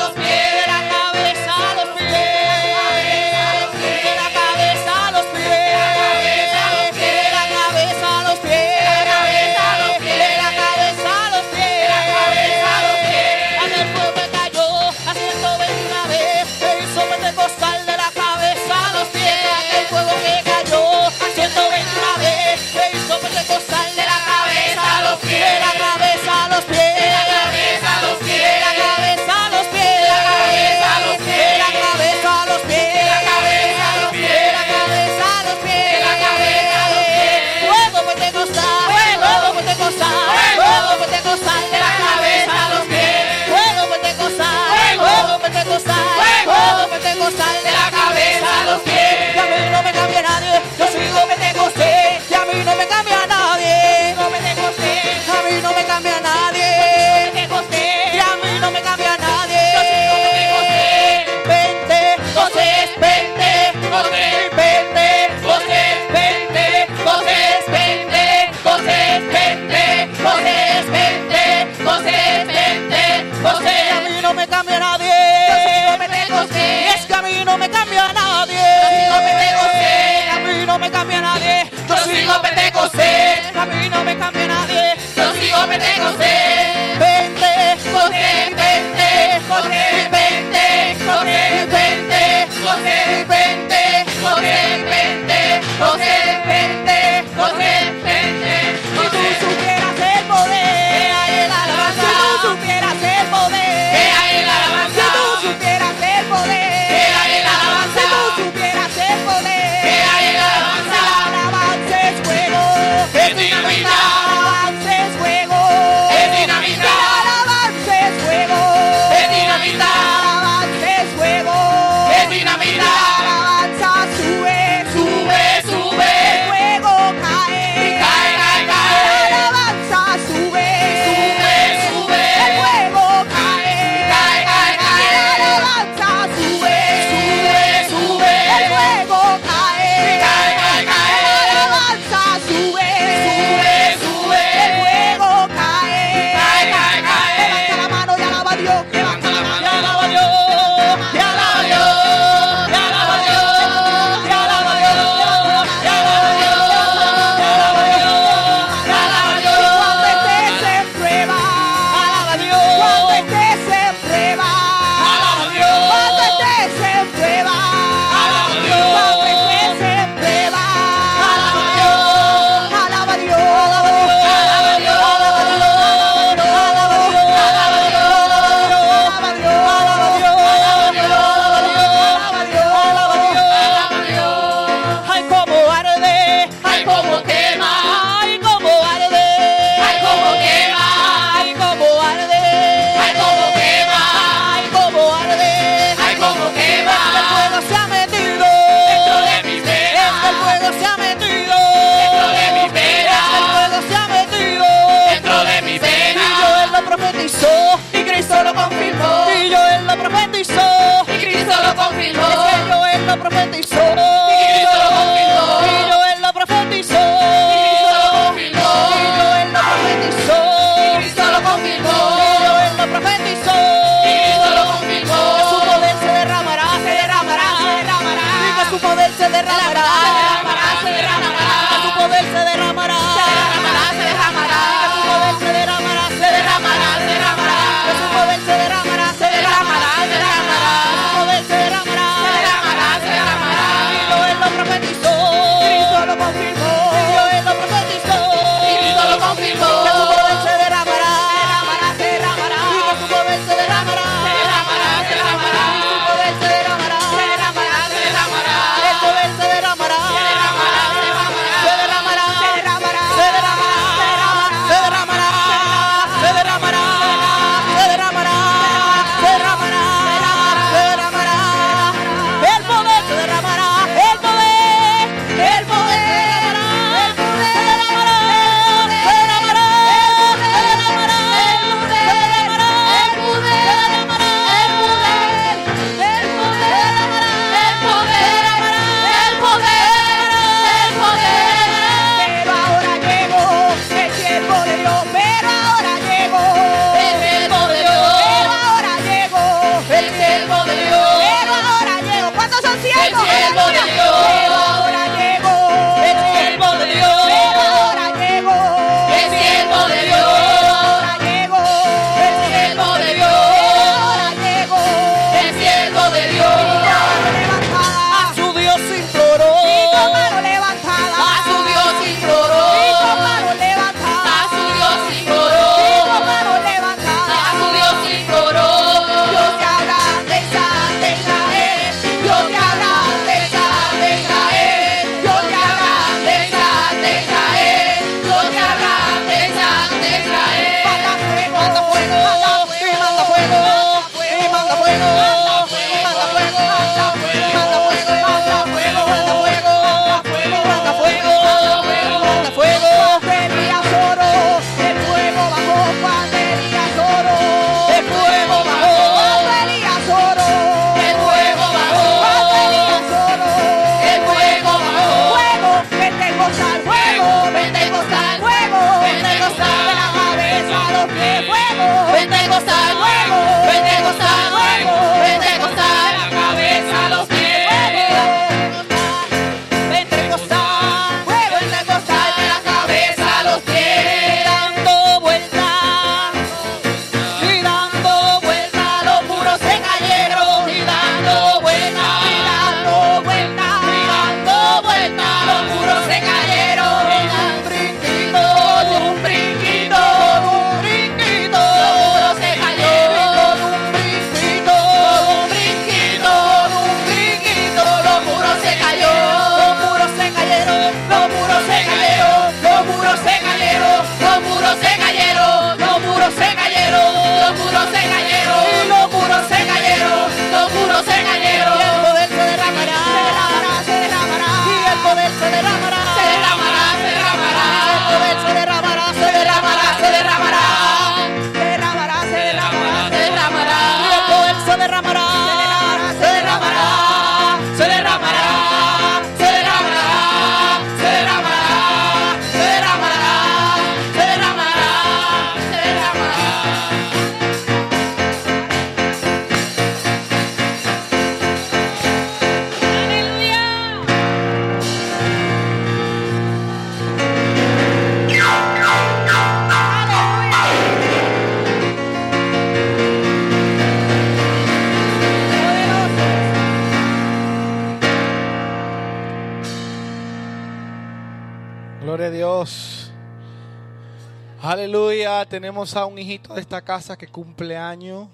tenemos a un hijito de esta casa que cumple año.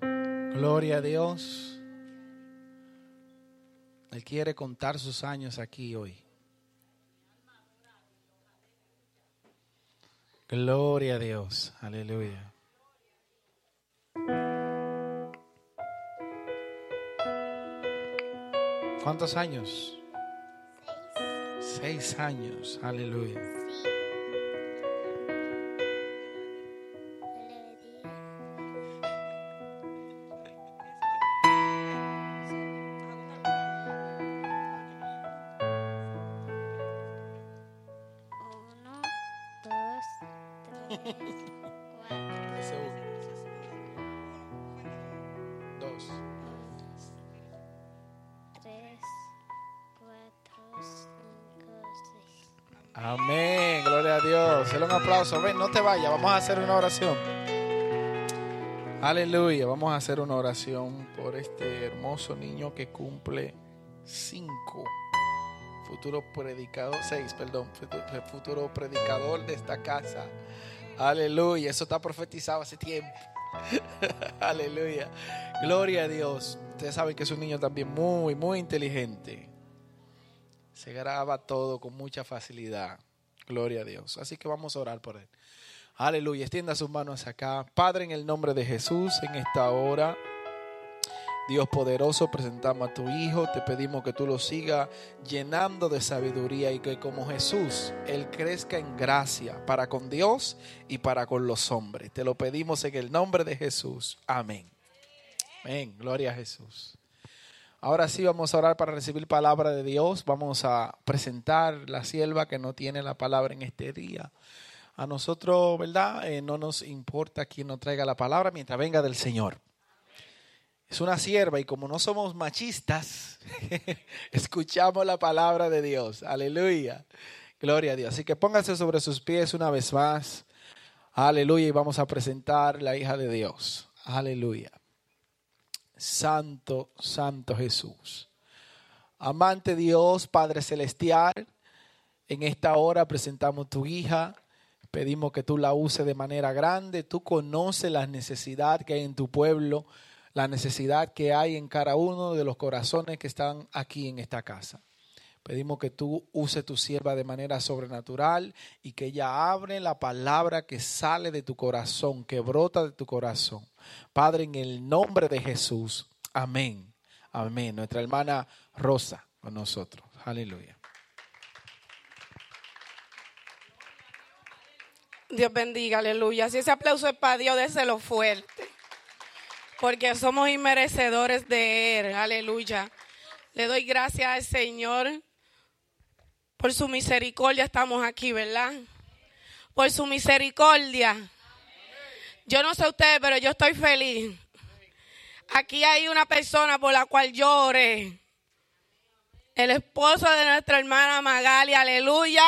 Gloria a Dios. Él quiere contar sus años aquí hoy. Gloria a Dios. Aleluya. ¿Cuántos años? Seis, Seis años. Aleluya. No te vayas, vamos a hacer una oración. Aleluya, vamos a hacer una oración por este hermoso niño que cumple cinco. Futuro predicador, seis, perdón, futu- futuro predicador de esta casa. Aleluya, eso está profetizado hace tiempo. (laughs) Aleluya, gloria a Dios. Ustedes saben que es un niño también muy, muy inteligente. Se graba todo con mucha facilidad. Gloria a Dios. Así que vamos a orar por él. Aleluya. Extienda sus manos acá. Padre, en el nombre de Jesús, en esta hora, Dios poderoso, presentamos a tu Hijo. Te pedimos que tú lo sigas llenando de sabiduría y que como Jesús, Él crezca en gracia para con Dios y para con los hombres. Te lo pedimos en el nombre de Jesús. Amén. Amén. Gloria a Jesús. Ahora sí vamos a orar para recibir palabra de Dios. Vamos a presentar la sierva que no tiene la palabra en este día. A nosotros, ¿verdad? Eh, no nos importa quién nos traiga la palabra mientras venga del Señor. Es una sierva y como no somos machistas, (laughs) escuchamos la palabra de Dios. Aleluya. Gloria a Dios. Así que pónganse sobre sus pies una vez más. Aleluya. Y vamos a presentar la hija de Dios. Aleluya. Santo, Santo Jesús. Amante Dios, Padre Celestial, en esta hora presentamos tu hija. Pedimos que tú la uses de manera grande. Tú conoces la necesidad que hay en tu pueblo, la necesidad que hay en cada uno de los corazones que están aquí en esta casa. Pedimos que tú uses tu sierva de manera sobrenatural y que ella abre la palabra que sale de tu corazón, que brota de tu corazón. Padre, en el nombre de Jesús. Amén. Amén. Nuestra hermana Rosa con nosotros. Aleluya. Dios bendiga, aleluya. Si ese aplauso es para Dios, déselo fuerte. Porque somos inmerecedores de Él, aleluya. Le doy gracias al Señor por su misericordia. Estamos aquí, ¿verdad? Por su misericordia. Yo no sé ustedes, pero yo estoy feliz. Aquí hay una persona por la cual yo oré. El esposo de nuestra hermana Magali, aleluya.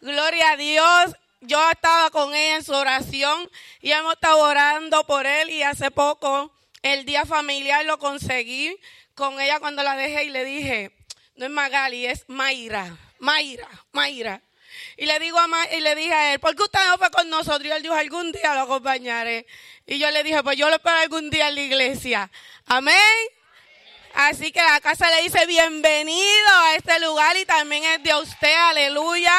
Gloria a Dios. Yo estaba con ella en su oración y hemos estado orando por él y hace poco el día familiar lo conseguí con ella cuando la dejé y le dije, no es Magali, es Mayra, Mayra, Mayra. Y le digo a Ma- y le dije a él, ¿por qué usted no fue con nosotros? Y él dijo, algún día lo acompañaré. Y yo le dije, pues yo lo espero algún día en la iglesia. Amén. Así que la casa le dice bienvenido a este lugar y también es de usted, aleluya.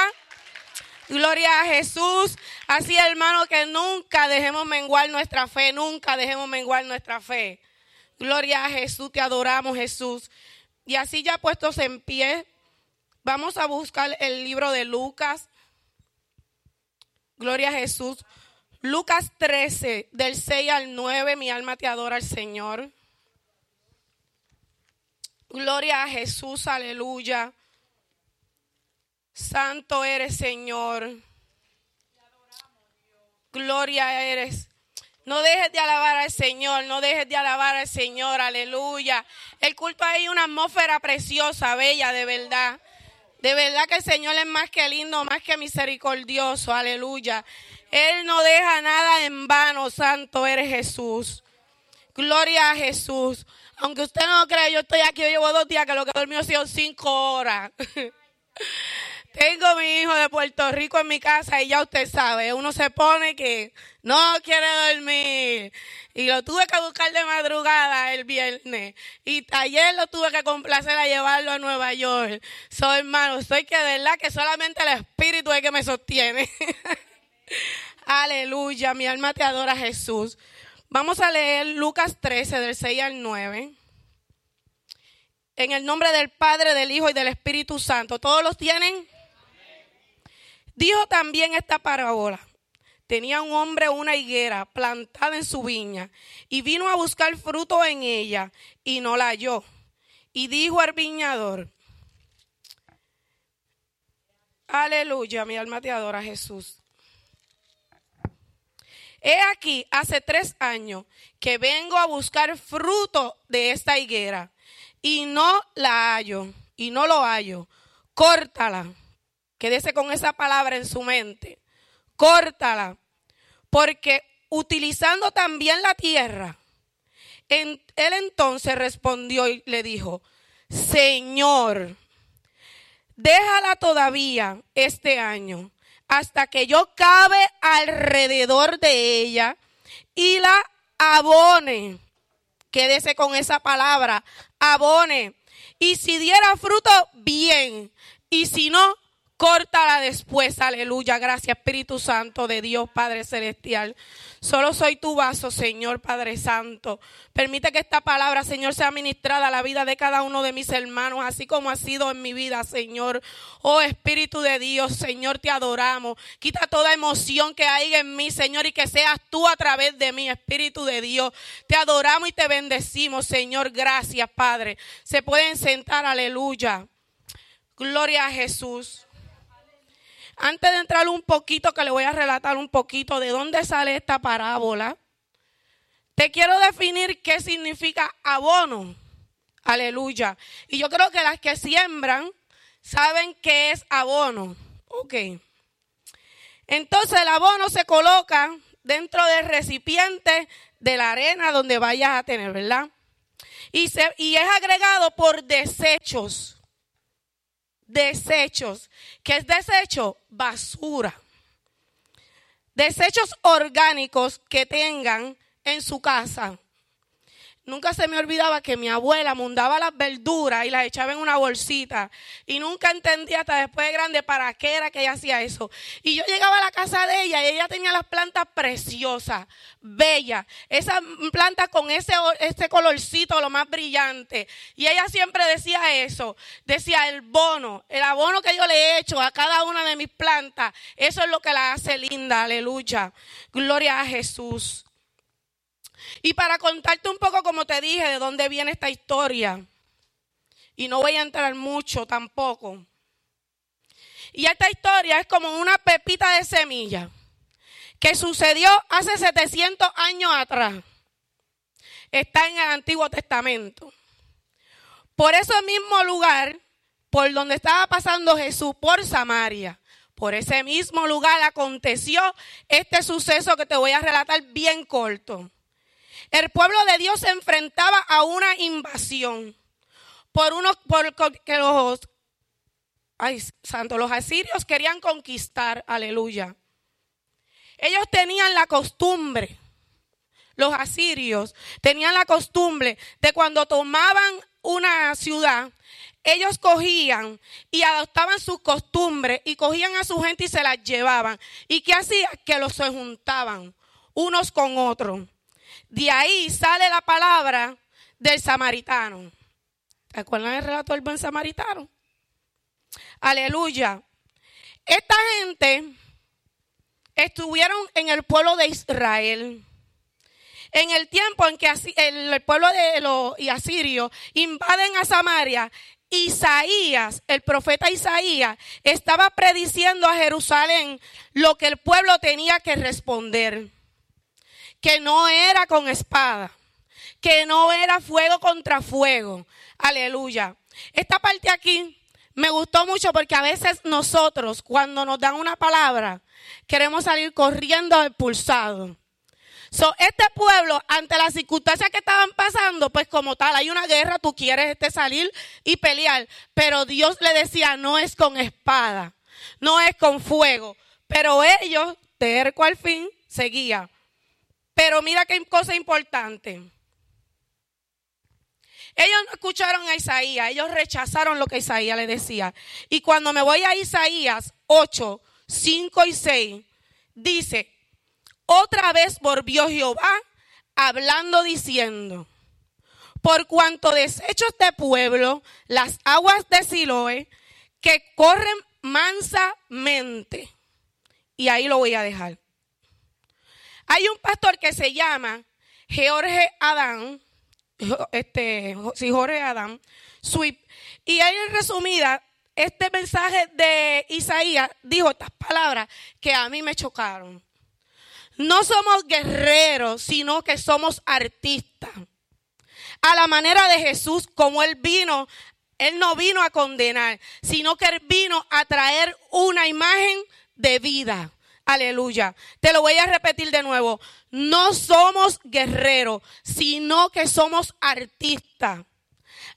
Gloria a Jesús. Así, hermano, que nunca dejemos menguar nuestra fe, nunca dejemos menguar nuestra fe. Gloria a Jesús, te adoramos, Jesús. Y así ya puestos en pie, vamos a buscar el libro de Lucas. Gloria a Jesús. Lucas 13, del 6 al 9, mi alma te adora al Señor. Gloria a Jesús, aleluya. Santo eres, Señor. Gloria eres. No dejes de alabar al Señor, no dejes de alabar al Señor, aleluya. El culto hay una atmósfera preciosa, bella, de verdad. De verdad que el Señor es más que lindo, más que misericordioso, aleluya. Él no deja nada en vano, santo eres Jesús. Gloria a Jesús. Aunque usted no lo crea, yo estoy aquí, yo llevo dos días que lo que he dormido ha sido cinco horas. (laughs) Tengo mi hijo de Puerto Rico en mi casa y ya usted sabe, uno se pone que no quiere dormir. Y lo tuve que buscar de madrugada el viernes. Y ayer lo tuve que complacer a llevarlo a Nueva York. Soy hermano, soy que de verdad que solamente el Espíritu es el que me sostiene. (laughs) Aleluya, mi alma te adora Jesús. Vamos a leer Lucas 13 del 6 al 9. En el nombre del Padre, del Hijo y del Espíritu Santo. ¿Todos los tienen? Dijo también esta parábola. Tenía un hombre una higuera plantada en su viña y vino a buscar fruto en ella y no la halló. Y dijo al viñador, Aleluya, mi alma te adora Jesús. he aquí, hace tres años que vengo a buscar fruto de esta higuera y no la hallo, y no lo hallo. Córtala. Quédese con esa palabra en su mente. Córtala. Porque utilizando también la tierra, él entonces respondió y le dijo, Señor, déjala todavía este año hasta que yo cabe alrededor de ella y la abone. Quédese con esa palabra, abone. Y si diera fruto, bien. Y si no, córtala después. Aleluya. Gracias, Espíritu Santo de Dios, Padre Celestial. Solo soy tu vaso, Señor Padre Santo. Permite que esta palabra, Señor, sea ministrada a la vida de cada uno de mis hermanos, así como ha sido en mi vida, Señor. Oh Espíritu de Dios, Señor, te adoramos. Quita toda emoción que hay en mí, Señor, y que seas tú a través de mí, Espíritu de Dios. Te adoramos y te bendecimos, Señor. Gracias, Padre. Se pueden sentar, aleluya. Gloria a Jesús. Antes de entrar un poquito, que le voy a relatar un poquito de dónde sale esta parábola, te quiero definir qué significa abono. Aleluya. Y yo creo que las que siembran saben qué es abono. Ok. Entonces el abono se coloca dentro del recipiente de la arena donde vayas a tener, ¿verdad? Y, y es agregado por desechos desechos. ¿Qué es desecho? Basura. Desechos orgánicos que tengan en su casa. Nunca se me olvidaba que mi abuela mundaba las verduras y las echaba en una bolsita. Y nunca entendía hasta después de grande para qué era que ella hacía eso. Y yo llegaba a la casa de ella y ella tenía las plantas preciosas, bellas. Esas plantas con ese, ese colorcito, lo más brillante. Y ella siempre decía eso. Decía, el bono, el abono que yo le he hecho a cada una de mis plantas, eso es lo que la hace linda. Aleluya. Gloria a Jesús. Y para contarte un poco, como te dije, de dónde viene esta historia. Y no voy a entrar mucho tampoco. Y esta historia es como una pepita de semilla que sucedió hace 700 años atrás. Está en el Antiguo Testamento. Por ese mismo lugar, por donde estaba pasando Jesús, por Samaria, por ese mismo lugar aconteció este suceso que te voy a relatar bien corto. El pueblo de Dios se enfrentaba a una invasión por unos por que los ay, santo, los asirios querían conquistar, aleluya. Ellos tenían la costumbre, los asirios tenían la costumbre de cuando tomaban una ciudad, ellos cogían y adoptaban sus costumbres y cogían a su gente y se las llevaban. ¿Y qué hacían? Que los se juntaban unos con otros. De ahí sale la palabra del samaritano. ¿Te acuerdan el relato del buen samaritano? Aleluya. Esta gente estuvieron en el pueblo de Israel. En el tiempo en que el pueblo de los asirios invaden a Samaria, Isaías, el profeta Isaías, estaba prediciendo a Jerusalén lo que el pueblo tenía que responder que no era con espada, que no era fuego contra fuego. Aleluya. Esta parte aquí me gustó mucho porque a veces nosotros, cuando nos dan una palabra, queremos salir corriendo expulsados. So, este pueblo, ante las circunstancias que estaban pasando, pues como tal, hay una guerra, tú quieres este salir y pelear. Pero Dios le decía, no es con espada, no es con fuego. Pero ellos, terco al fin, seguían. Pero mira qué cosa importante. Ellos no escucharon a Isaías, ellos rechazaron lo que Isaías le decía. Y cuando me voy a Isaías 8, 5 y 6, dice, otra vez volvió Jehová hablando diciendo, por cuanto desecho este pueblo las aguas de Siloé que corren mansamente. Y ahí lo voy a dejar. Hay un pastor que se llama Jorge Adán, este, sí, Jorge Adán, y ahí en resumida, este mensaje de Isaías dijo estas palabras que a mí me chocaron. No somos guerreros, sino que somos artistas. A la manera de Jesús, como Él vino, Él no vino a condenar, sino que Él vino a traer una imagen de vida. Aleluya. Te lo voy a repetir de nuevo. No somos guerreros, sino que somos artistas.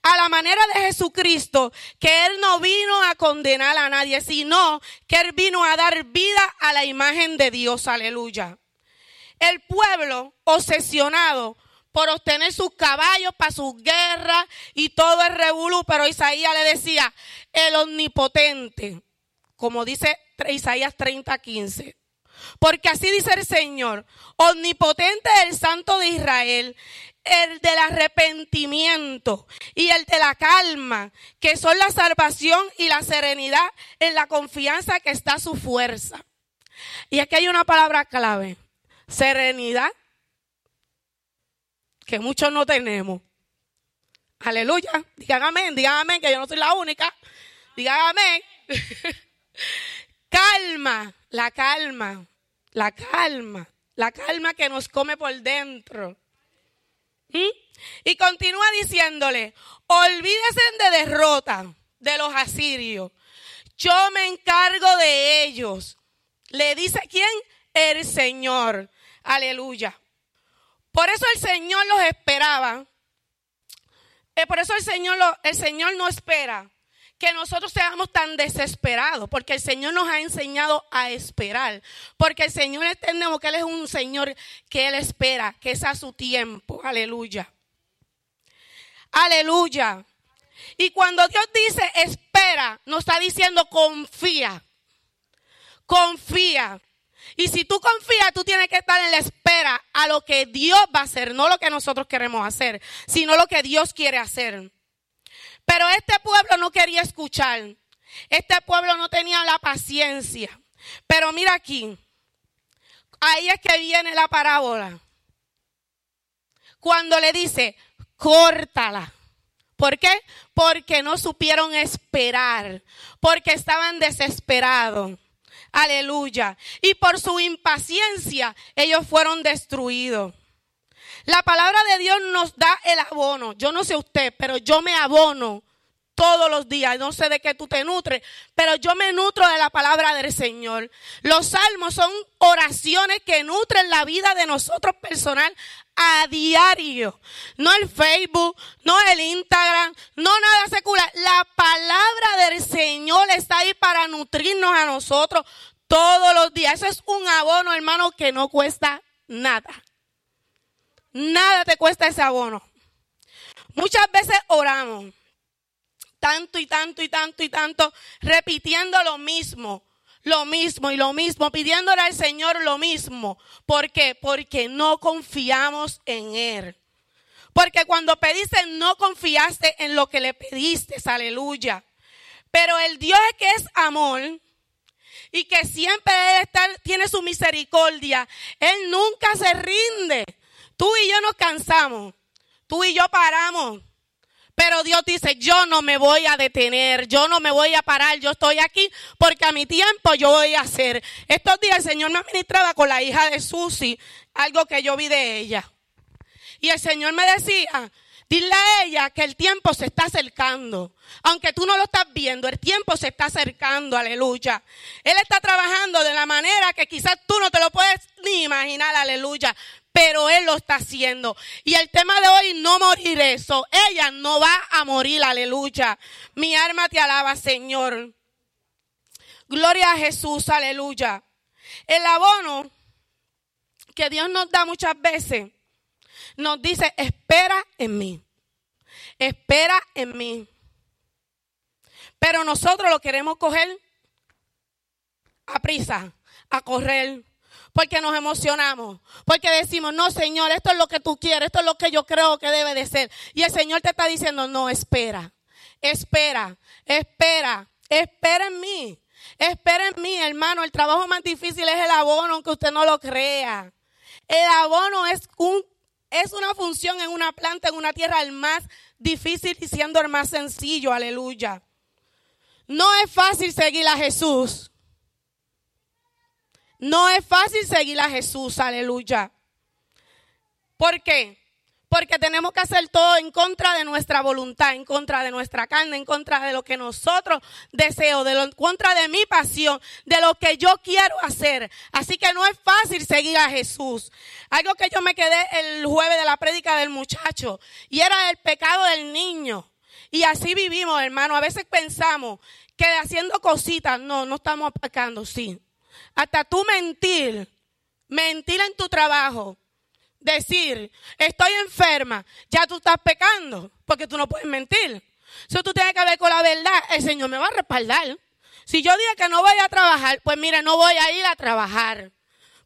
A la manera de Jesucristo, que Él no vino a condenar a nadie, sino que Él vino a dar vida a la imagen de Dios. Aleluya. El pueblo obsesionado por obtener sus caballos para sus guerras y todo el revolú, pero Isaías le decía, el omnipotente, como dice Isaías 30, 15. Porque así dice el Señor, omnipotente el Santo de Israel, el del arrepentimiento y el de la calma, que son la salvación y la serenidad en la confianza que está su fuerza. Y aquí hay una palabra clave, serenidad, que muchos no tenemos. Aleluya, digan amén, digan amén, que yo no soy la única. Digan amén. (laughs) calma, la calma, la calma, la calma que nos come por dentro. ¿Mm? Y continúa diciéndole, olvídese de derrota de los asirios. Yo me encargo de ellos. Le dice quién? El Señor. Aleluya. Por eso el Señor los esperaba. Eh, por eso el Señor, el Señor no espera que nosotros seamos tan desesperados, porque el Señor nos ha enseñado a esperar, porque el Señor entendemos que Él es un Señor que Él espera, que es a su tiempo, aleluya. Aleluya. Y cuando Dios dice espera, nos está diciendo confía, confía. Y si tú confías, tú tienes que estar en la espera a lo que Dios va a hacer, no lo que nosotros queremos hacer, sino lo que Dios quiere hacer. Pero este pueblo no quería escuchar. Este pueblo no tenía la paciencia. Pero mira aquí. Ahí es que viene la parábola. Cuando le dice, córtala. ¿Por qué? Porque no supieron esperar. Porque estaban desesperados. Aleluya. Y por su impaciencia ellos fueron destruidos. La palabra de Dios nos da el abono. Yo no sé usted, pero yo me abono todos los días. No sé de qué tú te nutres, pero yo me nutro de la palabra del Señor. Los salmos son oraciones que nutren la vida de nosotros personal a diario. No el Facebook, no el Instagram, no nada secular. La palabra del Señor está ahí para nutrirnos a nosotros todos los días. Eso es un abono, hermano, que no cuesta nada. Nada te cuesta ese abono. Muchas veces oramos tanto y tanto y tanto y tanto, repitiendo lo mismo, lo mismo y lo mismo, pidiéndole al Señor lo mismo. ¿Por qué? Porque no confiamos en Él. Porque cuando pediste, no confiaste en lo que le pediste, aleluya. Pero el Dios que es amor y que siempre Él está, tiene su misericordia, Él nunca se rinde. Tú y yo nos cansamos, tú y yo paramos. Pero Dios dice, yo no me voy a detener, yo no me voy a parar, yo estoy aquí porque a mi tiempo yo voy a hacer. Estos días el Señor me administraba con la hija de Susi, algo que yo vi de ella. Y el Señor me decía, dile a ella que el tiempo se está acercando. Aunque tú no lo estás viendo, el tiempo se está acercando, aleluya. Él está trabajando de la manera que quizás tú no te lo puedes ni imaginar, aleluya pero Él lo está haciendo. Y el tema de hoy, no morir eso. Ella no va a morir, aleluya. Mi alma te alaba, Señor. Gloria a Jesús, aleluya. El abono que Dios nos da muchas veces, nos dice, espera en mí. Espera en mí. Pero nosotros lo queremos coger a prisa, a correr porque nos emocionamos, porque decimos, no Señor, esto es lo que tú quieres, esto es lo que yo creo que debe de ser. Y el Señor te está diciendo, no, espera, espera, espera, espera en mí, espera en mí, hermano. El trabajo más difícil es el abono, aunque usted no lo crea. El abono es un es una función en una planta, en una tierra, el más difícil y siendo el más sencillo, aleluya. No es fácil seguir a Jesús. No es fácil seguir a Jesús, aleluya. ¿Por qué? Porque tenemos que hacer todo en contra de nuestra voluntad, en contra de nuestra carne, en contra de lo que nosotros deseo, de lo, en contra de mi pasión, de lo que yo quiero hacer. Así que no es fácil seguir a Jesús. Algo que yo me quedé el jueves de la prédica del muchacho y era el pecado del niño. Y así vivimos, hermano. A veces pensamos que haciendo cositas, no, no estamos pecando, sí. Hasta tú mentir, mentir en tu trabajo, decir, estoy enferma, ya tú estás pecando, porque tú no puedes mentir. Si tú tienes que ver con la verdad, el Señor me va a respaldar. Si yo digo que no voy a trabajar, pues mira, no voy a ir a trabajar.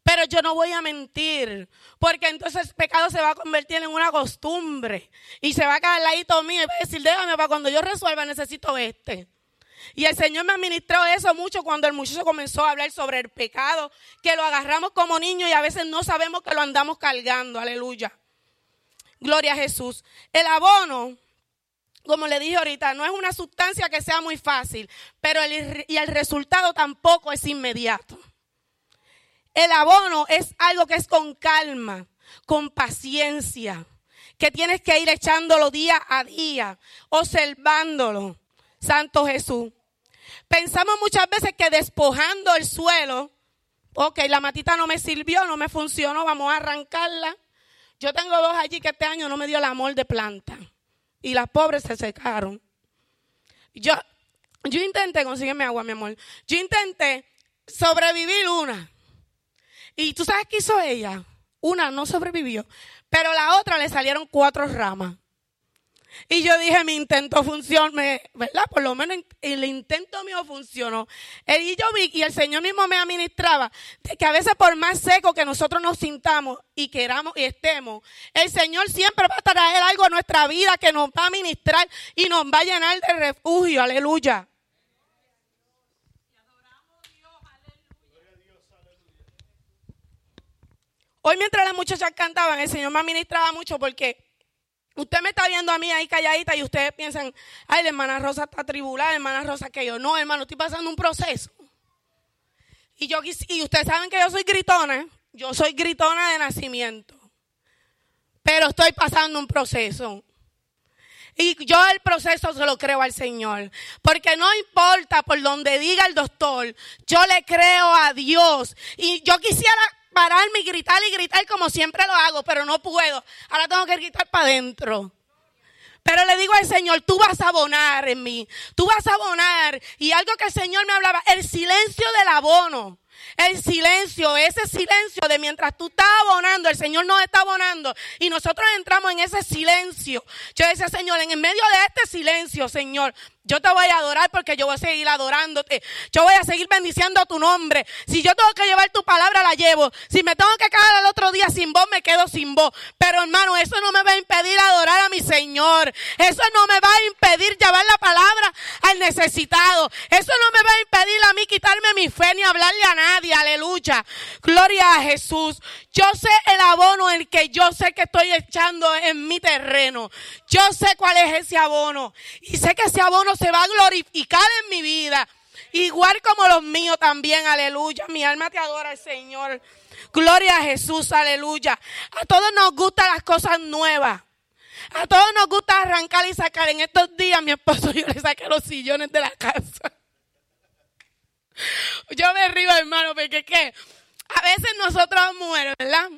Pero yo no voy a mentir, porque entonces el pecado se va a convertir en una costumbre y se va a quedar al ladito mío y va a decir, déjame para cuando yo resuelva necesito este. Y el Señor me administró eso mucho cuando el muchacho comenzó a hablar sobre el pecado, que lo agarramos como niño y a veces no sabemos que lo andamos cargando. Aleluya. Gloria a Jesús. El abono, como le dije ahorita, no es una sustancia que sea muy fácil, pero el, y el resultado tampoco es inmediato. El abono es algo que es con calma, con paciencia, que tienes que ir echándolo día a día, observándolo. Santo Jesús. Pensamos muchas veces que despojando el suelo, ok, la matita no me sirvió, no me funcionó, vamos a arrancarla. Yo tengo dos allí que este año no me dio el amor de planta. Y las pobres se secaron. Yo, yo intenté, consígueme agua, mi amor. Yo intenté sobrevivir una. Y tú sabes qué hizo ella. Una no sobrevivió, pero la otra le salieron cuatro ramas. Y yo dije, mi intento funcionó, ¿verdad? Por lo menos el intento mío funcionó. Y yo vi, y el Señor mismo me administraba, de que a veces por más seco que nosotros nos sintamos y queramos y estemos, el Señor siempre va a traer algo a nuestra vida que nos va a ministrar y nos va a llenar de refugio. Aleluya. Hoy mientras las muchachas cantaban, el Señor me administraba mucho porque usted me está viendo a mí ahí calladita y ustedes piensan, ay, la hermana Rosa está tribulada, la hermana Rosa que yo. No, hermano, estoy pasando un proceso. Y, yo, y ustedes saben que yo soy gritona, yo soy gritona de nacimiento. Pero estoy pasando un proceso. Y yo el proceso se lo creo al Señor. Porque no importa por donde diga el doctor, yo le creo a Dios. Y yo quisiera pararme y gritar y gritar como siempre lo hago, pero no puedo. Ahora tengo que gritar para adentro. Pero le digo al Señor, tú vas a abonar en mí, tú vas a abonar. Y algo que el Señor me hablaba, el silencio del abono. El silencio, ese silencio de mientras tú estás abonando, el Señor nos está abonando y nosotros entramos en ese silencio. Yo decía, Señor, en el medio de este silencio, Señor, yo te voy a adorar porque yo voy a seguir adorándote. Yo voy a seguir bendiciendo tu nombre. Si yo tengo que llevar tu palabra, la llevo. Si me tengo que quedar el otro día sin voz, me quedo sin voz. Pero hermano, eso no me va a impedir adorar a mi Señor. Eso no me va a impedir llevar la palabra al necesitado. Eso no me va a impedir a mí quitarme mi fe ni hablarle a nadie. Aleluya. Gloria a Jesús. Yo sé el abono el que yo sé que estoy echando en mi terreno. Yo sé cuál es ese abono. Y sé que ese abono se va a glorificar en mi vida. Igual como los míos también, aleluya. Mi alma te adora, Señor. Gloria a Jesús, aleluya. A todos nos gustan las cosas nuevas. A todos nos gusta arrancar y sacar. En estos días, mi esposo (laughs) yo le saqué los sillones de la casa. Yo me río, hermano, porque qué. A veces nosotros mujeres, ¿verdad?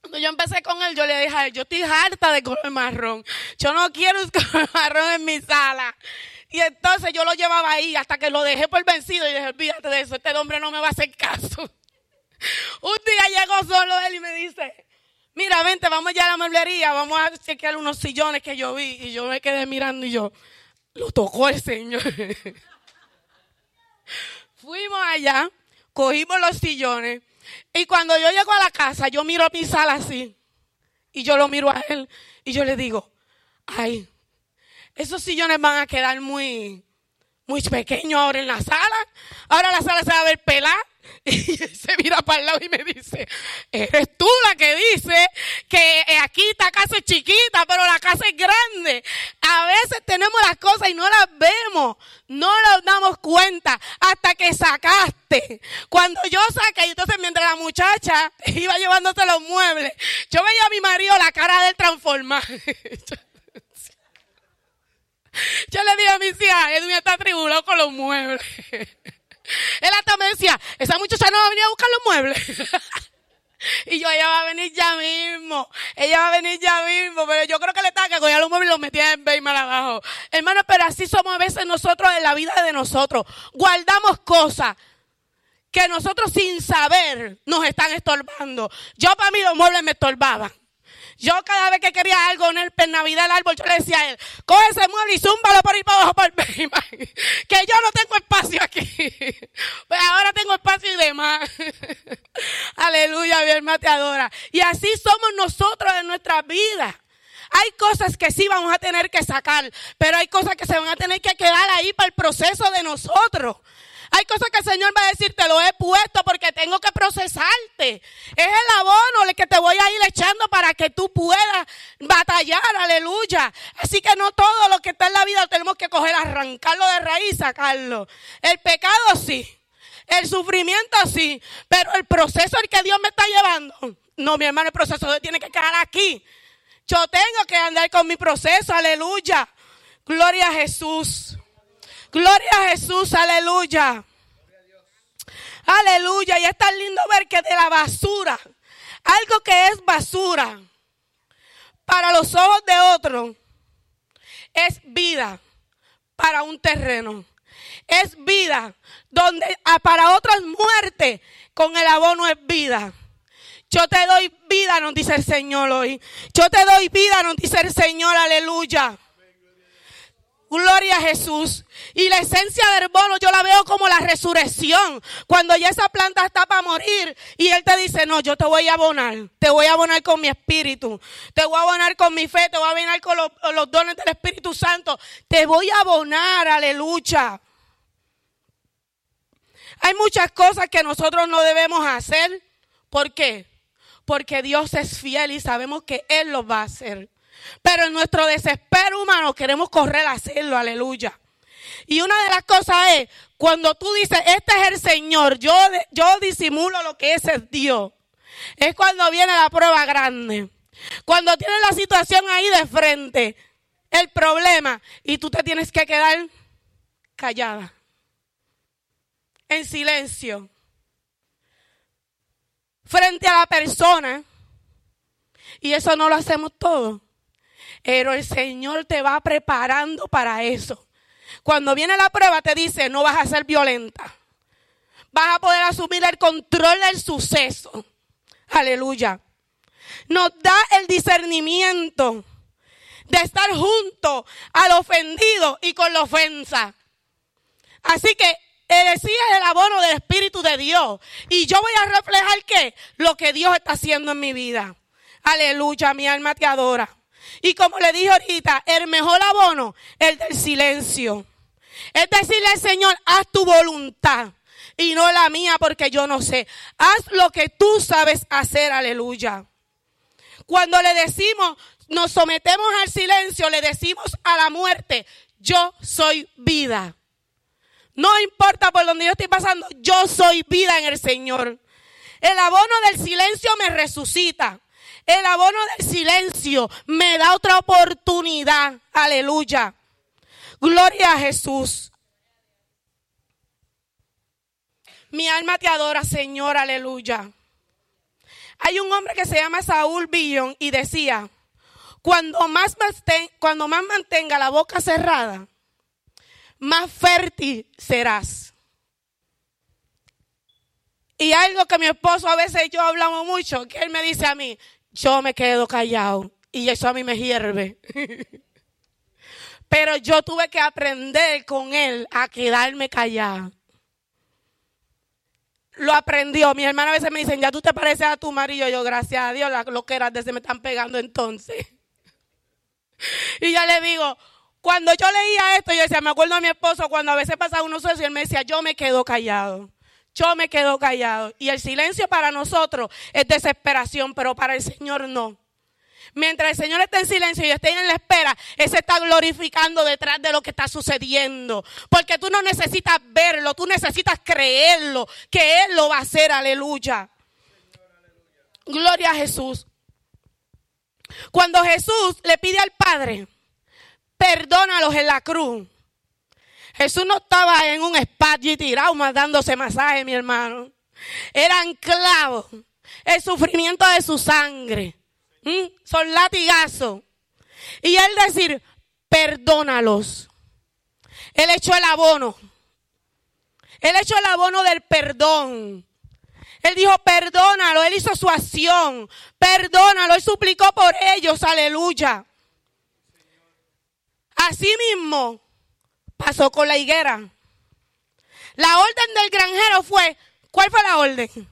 Cuando yo empecé con él, yo le dije a él, yo estoy harta de color marrón. Yo no quiero (laughs) color marrón en mi sala. Y entonces yo lo llevaba ahí hasta que lo dejé por vencido y dije, olvídate de eso, este hombre no me va a hacer caso. (laughs) Un día llegó solo él y me dice, mira, vente, vamos ya a la mueblería, vamos a chequear unos sillones que yo vi. Y yo me quedé mirando y yo, lo tocó el Señor. (laughs) Fuimos allá, cogimos los sillones y cuando yo llego a la casa, yo miro a mi sala así y yo lo miro a él y yo le digo, ay, esos sillones van a quedar muy, muy pequeño ahora en la sala. Ahora la sala se va a ver pelada. (laughs) Y él se mira para el lado y me dice, eres tú la que dice que eh, aquí esta casa es chiquita, pero la casa es grande. A veces tenemos las cosas y no las vemos, no nos damos cuenta hasta que sacaste. Cuando yo saqué, entonces mientras la muchacha (laughs) iba llevándose los muebles, yo veía a mi marido la cara del transformar. (laughs) Yo le dije a mis hijas, Edwin está tribulado con los muebles. Él hasta me decía, esa muchacha no va a venir a buscar los muebles. y yo, ella va a venir ya mismo. Ella va a venir ya mismo. Pero yo creo que le estaba que cogía los muebles y los metía en Baymal abajo. Hermano, pero así somos a veces nosotros en la vida de nosotros. Guardamos cosas que nosotros sin saber nos están estorbando. Yo para mí los muebles me estorbaban. Yo cada vez que quería algo en, el, Navidad el árbol, yo le decía a él, coge ese mueble y zúmbalo por ahí para abajo por (laughs) Bayman. Que yo no tengo espacio aquí. Pues (laughs) ahora tengo espacio y demás. (laughs) Aleluya, mi hermana te adora. Y así somos nosotros en nuestra vida. Hay cosas que sí vamos a tener que sacar, pero hay cosas que se van a tener que quedar ahí para el proceso de nosotros. Hay cosas que el Señor va a decir, te lo he puesto porque tengo que procesarte. Es el abono el que te voy a ir echando para que tú puedas batallar, aleluya. Así que no todo lo que está en la vida tenemos que coger, arrancarlo de raíz, sacarlo. El pecado sí, el sufrimiento sí, pero el proceso el que Dios me está llevando, no, mi hermano, el proceso tiene que quedar aquí. Yo tengo que andar con mi proceso, aleluya. Gloria a Jesús. Gloria a Jesús, aleluya. Aleluya. Y es tan lindo ver que de la basura, algo que es basura, para los ojos de otro, es vida para un terreno. Es vida donde ah, para otros muerte con el abono es vida. Yo te doy vida, nos dice el Señor hoy. Yo te doy vida, nos dice el Señor, aleluya. Gloria a Jesús. Y la esencia del bono yo la veo como la resurrección. Cuando ya esa planta está para morir y Él te dice, no, yo te voy a abonar. Te voy a abonar con mi espíritu. Te voy a abonar con mi fe. Te voy a abonar con los, los dones del Espíritu Santo. Te voy a abonar, aleluya. Hay muchas cosas que nosotros no debemos hacer. ¿Por qué? Porque Dios es fiel y sabemos que Él lo va a hacer. Pero en nuestro desespero humano queremos correr a hacerlo, aleluya. Y una de las cosas es, cuando tú dices, este es el Señor, yo, yo disimulo lo que es Dios. Es cuando viene la prueba grande. Cuando tienes la situación ahí de frente, el problema, y tú te tienes que quedar callada, en silencio, frente a la persona. Y eso no lo hacemos todos. Pero el Señor te va preparando para eso. Cuando viene la prueba te dice, no vas a ser violenta. Vas a poder asumir el control del suceso. Aleluya. Nos da el discernimiento de estar junto al ofendido y con la ofensa. Así que decía el abono del Espíritu de Dios. Y yo voy a reflejar qué? Lo que Dios está haciendo en mi vida. Aleluya, mi alma te adora. Y como le dije ahorita, el mejor abono el del silencio. Es decirle al Señor, haz tu voluntad y no la mía porque yo no sé. Haz lo que tú sabes hacer, aleluya. Cuando le decimos, nos sometemos al silencio, le decimos a la muerte, yo soy vida. No importa por donde yo estoy pasando, yo soy vida en el Señor. El abono del silencio me resucita. El abono del silencio me da otra oportunidad. Aleluya. Gloria a Jesús. Mi alma te adora, Señor. Aleluya. Hay un hombre que se llama Saúl Billon y decía, cuando más, cuando más mantenga la boca cerrada, más fértil serás. Y algo que mi esposo a veces yo hablamos mucho, que él me dice a mí, yo me quedo callado y eso a mí me hierve. (laughs) Pero yo tuve que aprender con él a quedarme callado. Lo aprendió. Mi hermana a veces me dicen, ya tú te pareces a tu marido. Yo, gracias a Dios, las loqueras de se me están pegando entonces. (laughs) Y ya le digo, Cuando yo leía esto, yo decía, me acuerdo a mi esposo cuando a veces pasaba unos suceso y él me decía, yo me quedo callado. Yo me quedo callado. Y el silencio para nosotros es desesperación, pero para el Señor no. Mientras el Señor esté en silencio y esté en la espera, Él se está glorificando detrás de lo que está sucediendo. Porque tú no necesitas verlo, tú necesitas creerlo, que Él lo va a hacer, aleluya. Gloria a Jesús. Cuando Jesús le pide al Padre, perdónalos en la cruz. Jesús no estaba en un espacio tirado más dándose masaje, mi hermano. Eran clavos. El sufrimiento de su sangre. ¿Mm? Son latigazos. Y él decir, perdónalos. Él echó el abono. Él echó el abono del perdón. Él dijo, perdónalo. Él hizo su acción. Perdónalo. Él suplicó por ellos. Aleluya. Así mismo pasó con la higuera. La orden del granjero fue, ¿cuál fue la orden?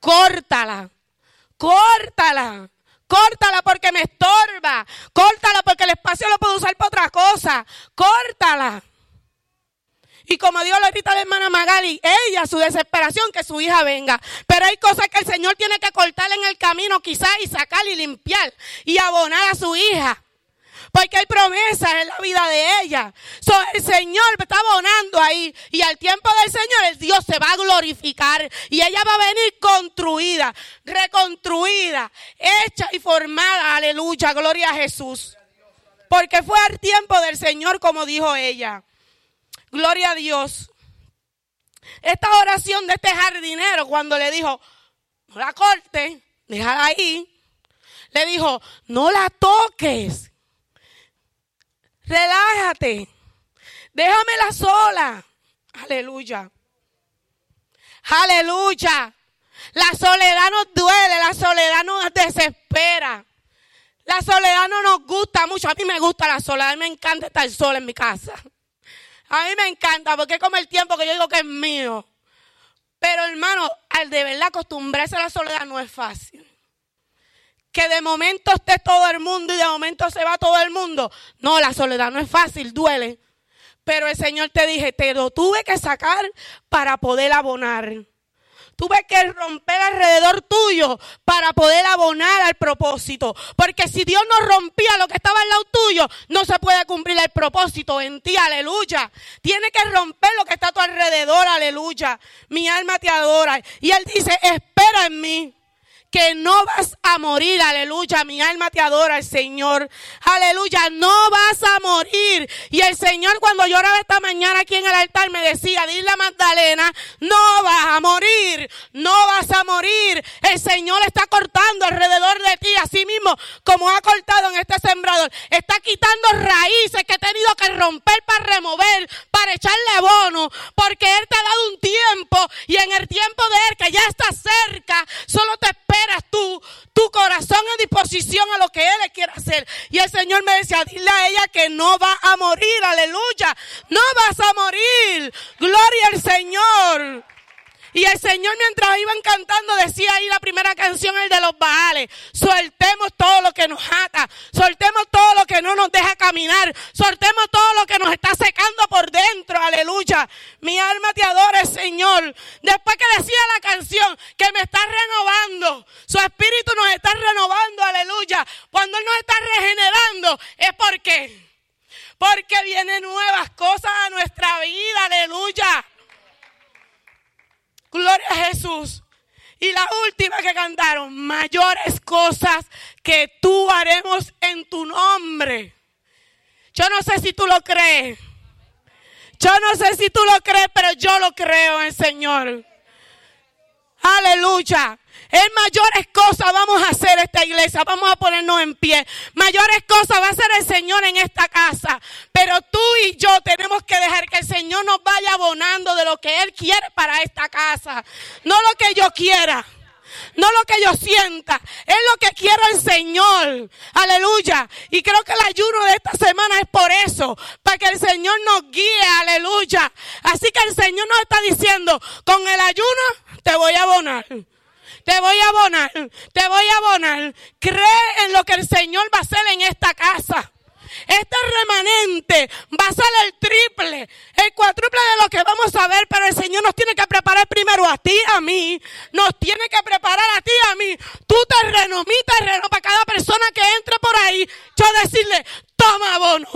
Córtala, córtala, córtala porque me estorba, córtala porque el espacio lo puedo usar para otra cosa, córtala. Y como Dios le grita a la hermana Magali, ella, su desesperación, que su hija venga. Pero hay cosas que el Señor tiene que cortar en el camino quizás y sacar y limpiar y abonar a su hija. Porque hay promesas en la vida de ella. So, el Señor está abonando ahí. Y al tiempo del Señor, el Dios se va a glorificar. Y ella va a venir construida, reconstruida, hecha y formada. Aleluya, gloria a Jesús. Porque fue al tiempo del Señor, como dijo ella. Gloria a Dios. Esta oración de este jardinero, cuando le dijo, no la corte, déjala ahí. Le dijo, no la toques. Relájate. Déjamela sola. Aleluya. Aleluya. La soledad nos duele, la soledad nos desespera. La soledad no nos gusta mucho. A mí me gusta la soledad, a mí me encanta estar sola en mi casa. A mí me encanta porque es como el tiempo que yo digo que es mío. Pero hermano, al de verdad acostumbrarse a la soledad no es fácil que de momento esté todo el mundo y de momento se va todo el mundo. No, la soledad no es fácil, duele. Pero el Señor te dije, te lo tuve que sacar para poder abonar. Tuve que romper alrededor tuyo para poder abonar al propósito. Porque si Dios no rompía lo que estaba al lado tuyo, no se puede cumplir el propósito en ti, aleluya. Tiene que romper lo que está a tu alrededor, aleluya. Mi alma te adora. Y Él dice, espera en mí que no vas a morir, aleluya, mi alma te adora, el Señor, aleluya, no vas a morir. Y el Señor cuando lloraba esta mañana aquí en el altar me decía, dile a Magdalena, no vas a morir, no vas a morir. El Señor está cortando alrededor de ti, así mismo como ha cortado en este sembrador, está quitando raíces que he tenido que romper para remover, para echarle abono, porque Él te ha dado un tiempo y en el tiempo de Él que ya está cerca, solo te espera tú, tu corazón en disposición a lo que Él le quiere hacer. Y el Señor me decía, dile a ella que no va a morir, aleluya, no vas a morir, gloria al Señor. Y el Señor mientras iban cantando decía ahí la primera canción, el de los Baales, soltemos todo lo que nos ata, soltemos todo lo que no nos deja caminar, soltemos todo lo que nos está secando por dentro, aleluya. Mi alma te adora, Señor. Después que decía la canción que me está renovando, su espíritu nos está renovando, aleluya. Cuando Él nos está regenerando, es porque, porque vienen nuevas cosas a nuestra vida, aleluya. Gloria a Jesús. Y la última que cantaron, mayores cosas que tú haremos en tu nombre. Yo no sé si tú lo crees. Yo no sé si tú lo crees, pero yo lo creo en el Señor. Aleluya. En mayores cosas vamos a hacer esta iglesia, vamos a ponernos en pie. Mayores cosas va a hacer el Señor en esta casa. Pero tú y yo tenemos que dejar que el Señor nos vaya abonando de lo que Él quiere para esta casa. No lo que yo quiera. No lo que yo sienta, es lo que quiere el Señor. Aleluya. Y creo que el ayuno de esta semana es por eso, para que el Señor nos guíe. Aleluya. Así que el Señor nos está diciendo, con el ayuno te voy a abonar te voy a abonar, te voy a abonar. Cree en lo que el Señor va a hacer en esta casa. Este remanente va a ser el triple, el cuádruple de lo que vamos a ver, pero el Señor nos tiene que preparar primero a ti, a mí. Nos tiene que preparar a ti, a mí. Tu terreno, mi terreno, para cada persona que entre por ahí. Yo decirle, toma abono,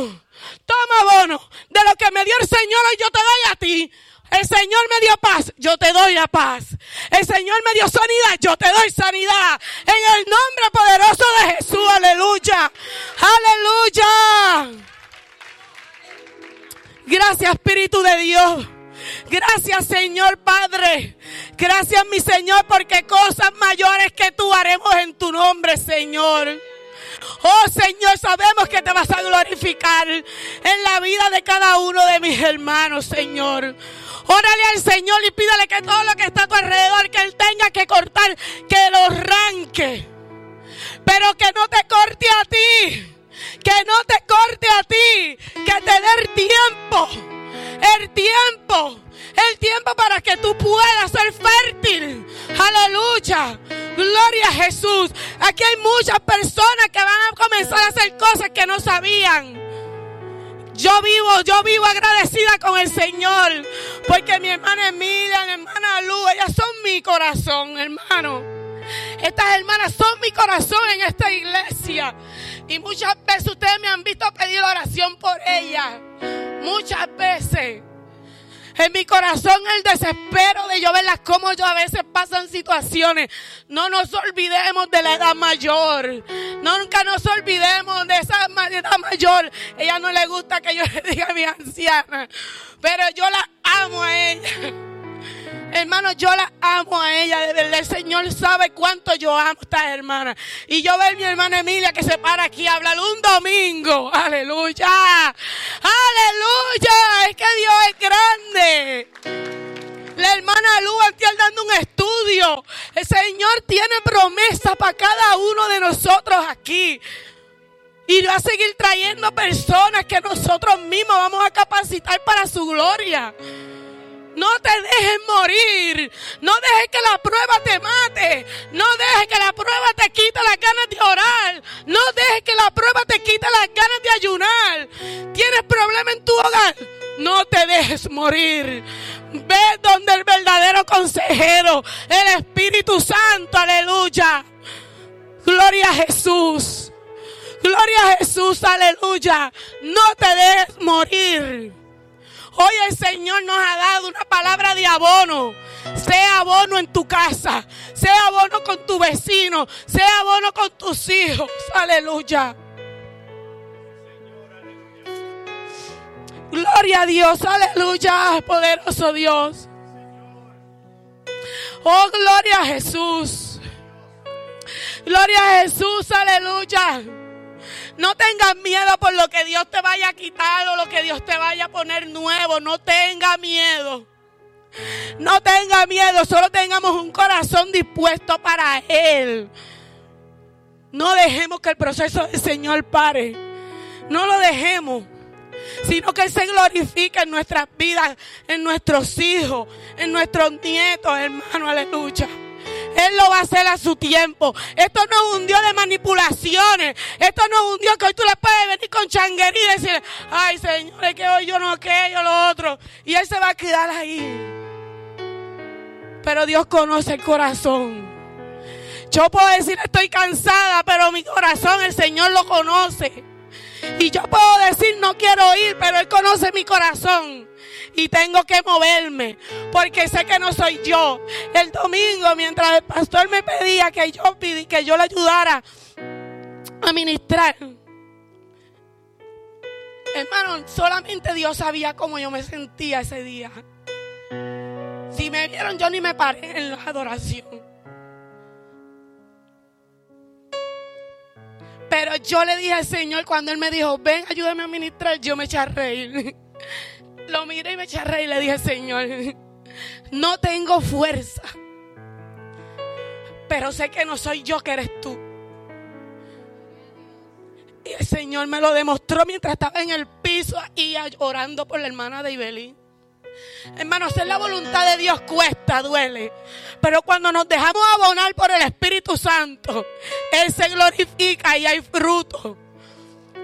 toma abono de lo que me dio el Señor y yo te doy a ti. El Señor me dio paz, yo te doy la paz. El Señor me dio sanidad, yo te doy sanidad. En el nombre poderoso de Jesús, aleluya. Aleluya. Gracias Espíritu de Dios. Gracias Señor Padre. Gracias mi Señor porque cosas mayores que tú haremos en tu nombre Señor. Oh Señor, sabemos que te vas a glorificar en la vida de cada uno de mis hermanos, Señor. Órale al Señor y pídale que todo lo que está a tu alrededor, que Él tenga que cortar, que lo arranque. Pero que no te corte a ti. Que no te corte a ti. Que te dé el tiempo. El tiempo. El tiempo para que tú puedas ser fértil. Aleluya. Gloria a Jesús. Aquí hay muchas personas que van a comenzar a hacer cosas que no sabían. Yo vivo, yo vivo agradecida con el Señor. Porque mi hermana Emilia, mi hermana Lu, ellas son mi corazón, hermano. Estas hermanas son mi corazón en esta iglesia. Y muchas veces ustedes me han visto pedir oración por ellas. Muchas veces. En mi corazón el desespero de yo verlas como yo a veces pasan situaciones. No nos olvidemos de la edad mayor. Nunca nos olvidemos de esa edad mayor. Ella no le gusta que yo (laughs) le diga a mi anciana. Pero yo la amo a ella. Hermano, yo la amo a ella. De el Señor sabe cuánto yo amo a esta hermana. Y yo veo a mi hermana Emilia que se para aquí a hablar un domingo. Aleluya. Aleluya. Es que Dios es grande. La hermana Lu antier dando un estudio. El Señor tiene promesa para cada uno de nosotros aquí. Y va a seguir trayendo personas que nosotros mismos vamos a capacitar para su gloria. No te dejes morir. No dejes que la prueba te mate. No dejes que la prueba te quite las ganas de orar. No dejes que la prueba te quite las ganas de ayunar. ¿Tienes problema en tu hogar? No te dejes morir. Ve donde el verdadero consejero, el Espíritu Santo, aleluya. Gloria a Jesús. Gloria a Jesús, aleluya. No te dejes morir. Hoy el Señor nos ha dado una palabra de abono. Sea abono en tu casa. Sea abono con tu vecino. Sea abono con tus hijos. Aleluya. Gloria a Dios. Aleluya. Poderoso Dios. Oh, gloria a Jesús. Gloria a Jesús. Aleluya. No tengas miedo por lo que Dios te vaya a quitar o lo que Dios te vaya a poner nuevo. No tenga miedo. No tenga miedo. Solo tengamos un corazón dispuesto para Él. No dejemos que el proceso del Señor pare. No lo dejemos. Sino que Él se glorifique en nuestras vidas, en nuestros hijos, en nuestros nietos, hermano. Aleluya. Él lo va a hacer a su tiempo. Esto no es un Dios de manipulaciones. Esto no es un Dios que hoy tú le puedes venir con changuería y decir, ay Señor, es que hoy yo no aquello, lo otro. Y Él se va a quedar ahí. Pero Dios conoce el corazón. Yo puedo decir estoy cansada, pero mi corazón el Señor lo conoce. Y yo puedo decir no quiero ir, pero Él conoce mi corazón. Y tengo que moverme, porque sé que no soy yo. El domingo, mientras el pastor me pedía que yo, que yo le ayudara a ministrar. Hermano, solamente Dios sabía cómo yo me sentía ese día. Si me vieron, yo ni me paré en la adoración. Pero yo le dije al Señor cuando Él me dijo, ven, ayúdame a ministrar, yo me eché a reír. (laughs) Lo miré y me eché a reír y le dije, Señor, no tengo fuerza. Pero sé que no soy yo, que eres tú. Y el Señor me lo demostró mientras estaba en el piso y orando por la hermana de Ibelín. Hermano, hacer la voluntad de Dios cuesta, duele. Pero cuando nos dejamos abonar por el Espíritu Santo, Él se glorifica y hay fruto.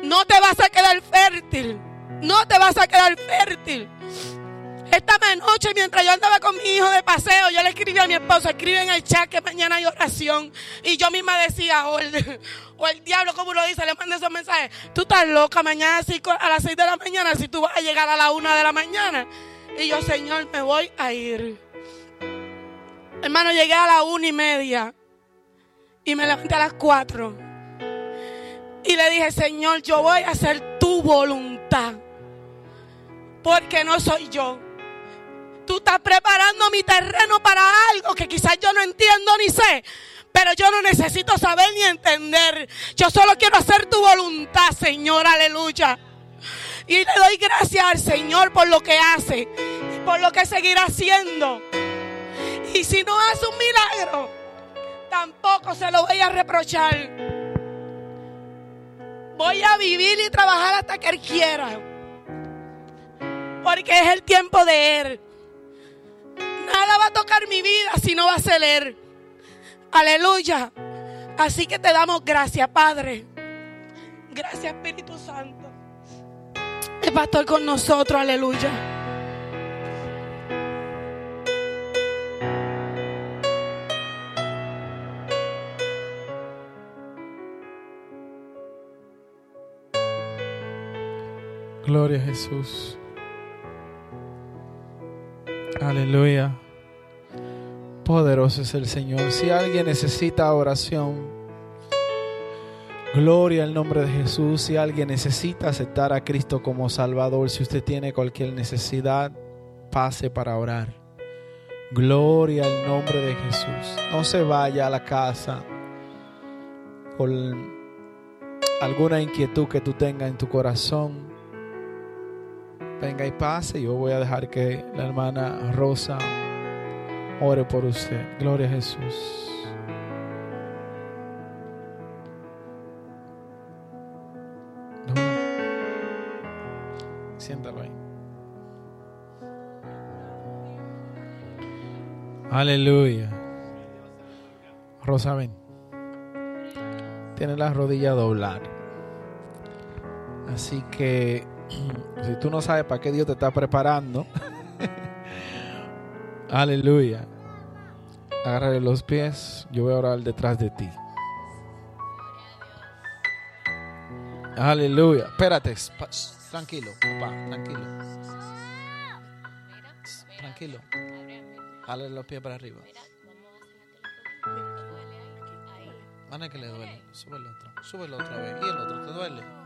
No te vas a quedar fértil. No te vas a quedar fértil. Esta noche, mientras yo andaba con mi hijo de paseo, yo le escribí a mi esposo, escribe en el chat que mañana hay oración. Y yo misma decía, o el, (laughs) o el diablo, como lo dice, le manda esos mensajes. Tú estás loca, mañana a las 6 de la mañana, si tú vas a llegar a la 1 de la mañana. Y yo, Señor, me voy a ir. Hermano, llegué a la una y media. Y me levanté a las 4. Y le dije, Señor, yo voy a hacer tu voluntad. Porque no soy yo. Tú estás preparando mi terreno para algo que quizás yo no entiendo ni sé. Pero yo no necesito saber ni entender. Yo solo quiero hacer tu voluntad, Señor. Aleluya. Y le doy gracias al Señor por lo que hace y por lo que seguirá haciendo. Y si no hace un milagro, tampoco se lo voy a reprochar. Voy a vivir y trabajar hasta que Él quiera. Porque es el tiempo de Él. Nada va a tocar mi vida si no va a ser. Aleluya. Así que te damos gracias, Padre. Gracias, Espíritu Santo. El pastor con nosotros, aleluya. Gloria a Jesús. Aleluya. Poderoso es el Señor. Si alguien necesita oración, gloria al nombre de Jesús. Si alguien necesita aceptar a Cristo como Salvador, si usted tiene cualquier necesidad, pase para orar. Gloria al nombre de Jesús. No se vaya a la casa con alguna inquietud que tú tengas en tu corazón venga y pase. Yo voy a dejar que la hermana Rosa ore por usted. Gloria a Jesús. Siéntalo ahí. Aleluya. Rosa, ven. Tiene la rodilla doblar. Así que si tú no sabes para qué Dios te está preparando, (laughs) aleluya. Agárrale los pies, yo voy a orar detrás de ti. Aleluya. Espérate, tranquilo, papá, tranquilo. Tranquilo. Jale los pies para arriba. Mana que le duele. Sube el otro. Sube otra vez. Y el otro te duele.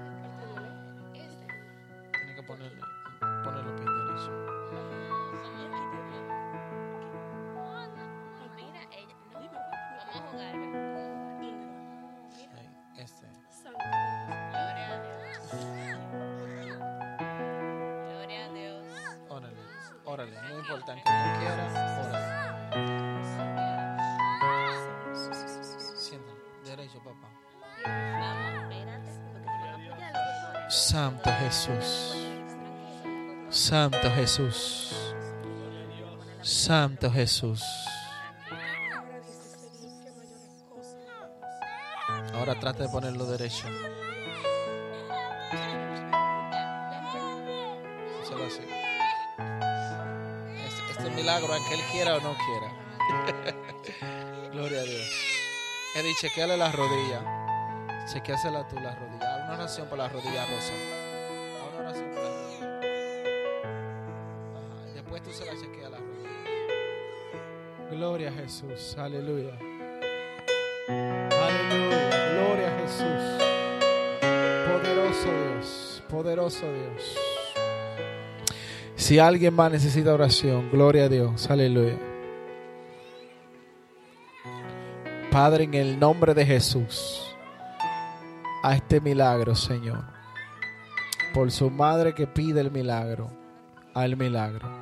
Jesús. Santo Jesús. Santo Jesús. Ahora trata de ponerlo derecho. Solo así. Este, este milagro, aunque Él quiera o no quiera. (laughs) Gloria a Dios. Eddie, chequeale las rodillas. Chequeásela tú las rodillas. Una oración por las rodillas, Rosa. Jesús. Aleluya. Aleluya. Gloria a Jesús. Poderoso Dios. Poderoso Dios. Si alguien más necesita oración, gloria a Dios. Aleluya. Padre, en el nombre de Jesús, a este milagro, Señor. Por su madre que pide el milagro, al milagro.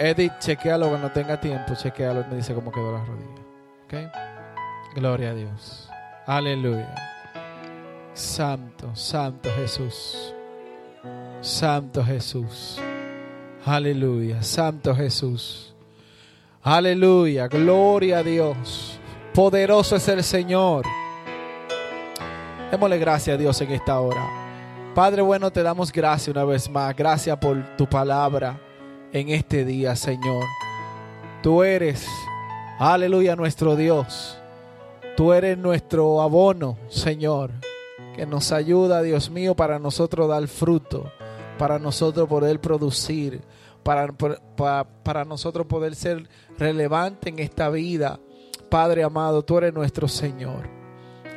Edith, chequealo cuando tenga tiempo, chequealo me dice cómo quedó la rodilla. ¿Ok? Gloria a Dios. Aleluya. Santo, Santo Jesús. Santo Jesús. Aleluya. Santo Jesús. Aleluya. Gloria a Dios. Poderoso es el Señor. Démosle gracias a Dios en esta hora. Padre bueno, te damos gracias una vez más. Gracias por tu palabra en este día, Señor. Tú eres, aleluya, nuestro Dios. Tú eres nuestro abono, Señor, que nos ayuda, Dios mío, para nosotros dar fruto, para nosotros poder producir, para, para, para nosotros poder ser relevante en esta vida. Padre amado, tú eres nuestro Señor.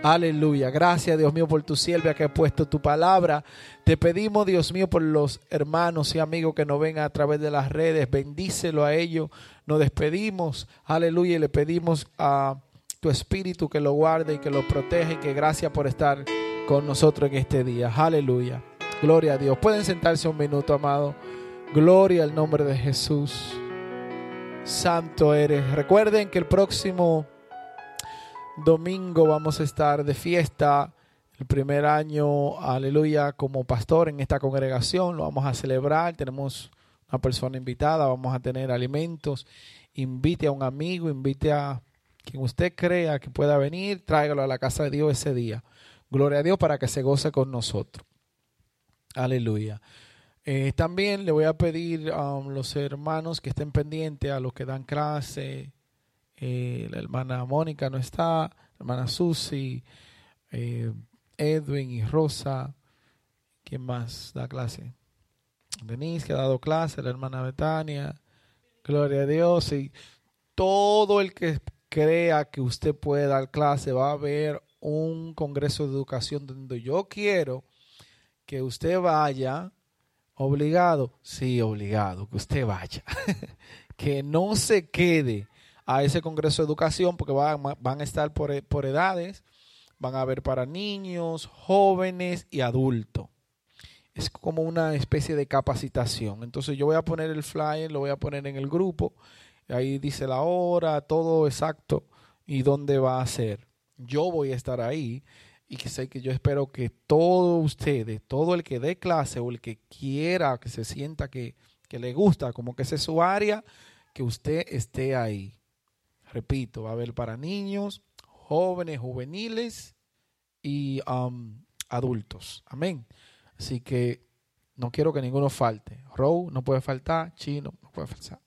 Aleluya. Gracias, Dios mío, por tu sierva que ha puesto tu palabra. Te pedimos, Dios mío, por los hermanos y amigos que nos ven a través de las redes. Bendícelo a ellos. Nos despedimos. Aleluya. Y le pedimos a tu espíritu que lo guarde y que lo proteja y que gracias por estar con nosotros en este día. Aleluya. Gloria a Dios. Pueden sentarse un minuto, amado. Gloria al nombre de Jesús. Santo eres. Recuerden que el próximo domingo vamos a estar de fiesta. El primer año, aleluya, como pastor en esta congregación. Lo vamos a celebrar. Tenemos una persona invitada. Vamos a tener alimentos. Invite a un amigo, invite a quien usted crea que pueda venir. Tráigalo a la casa de Dios ese día. Gloria a Dios para que se goce con nosotros. Aleluya. Eh, también le voy a pedir a los hermanos que estén pendientes a los que dan clase. Eh, la hermana Mónica no está, la hermana Susi, eh, Edwin y Rosa. ¿Quién más da clase? Denise, que ha dado clase, la hermana Betania. Gloria a Dios. Y todo el que crea que usted puede dar clase, va a haber un congreso de educación donde yo quiero que usted vaya obligado, sí, obligado, que usted vaya, (laughs) que no se quede a ese congreso de educación porque van, van a estar por, por edades, van a haber para niños, jóvenes y adultos. Es como una especie de capacitación. Entonces yo voy a poner el flyer, lo voy a poner en el grupo, ahí dice la hora, todo exacto y dónde va a ser. Yo voy a estar ahí y que sé que yo espero que todos ustedes, todo el que dé clase o el que quiera, que se sienta que, que le gusta, como que esa es su área, que usted esté ahí. Repito, va a haber para niños, jóvenes, juveniles y um, adultos. Amén. Así que no quiero que ninguno falte. Row no puede faltar, Chino no puede faltar.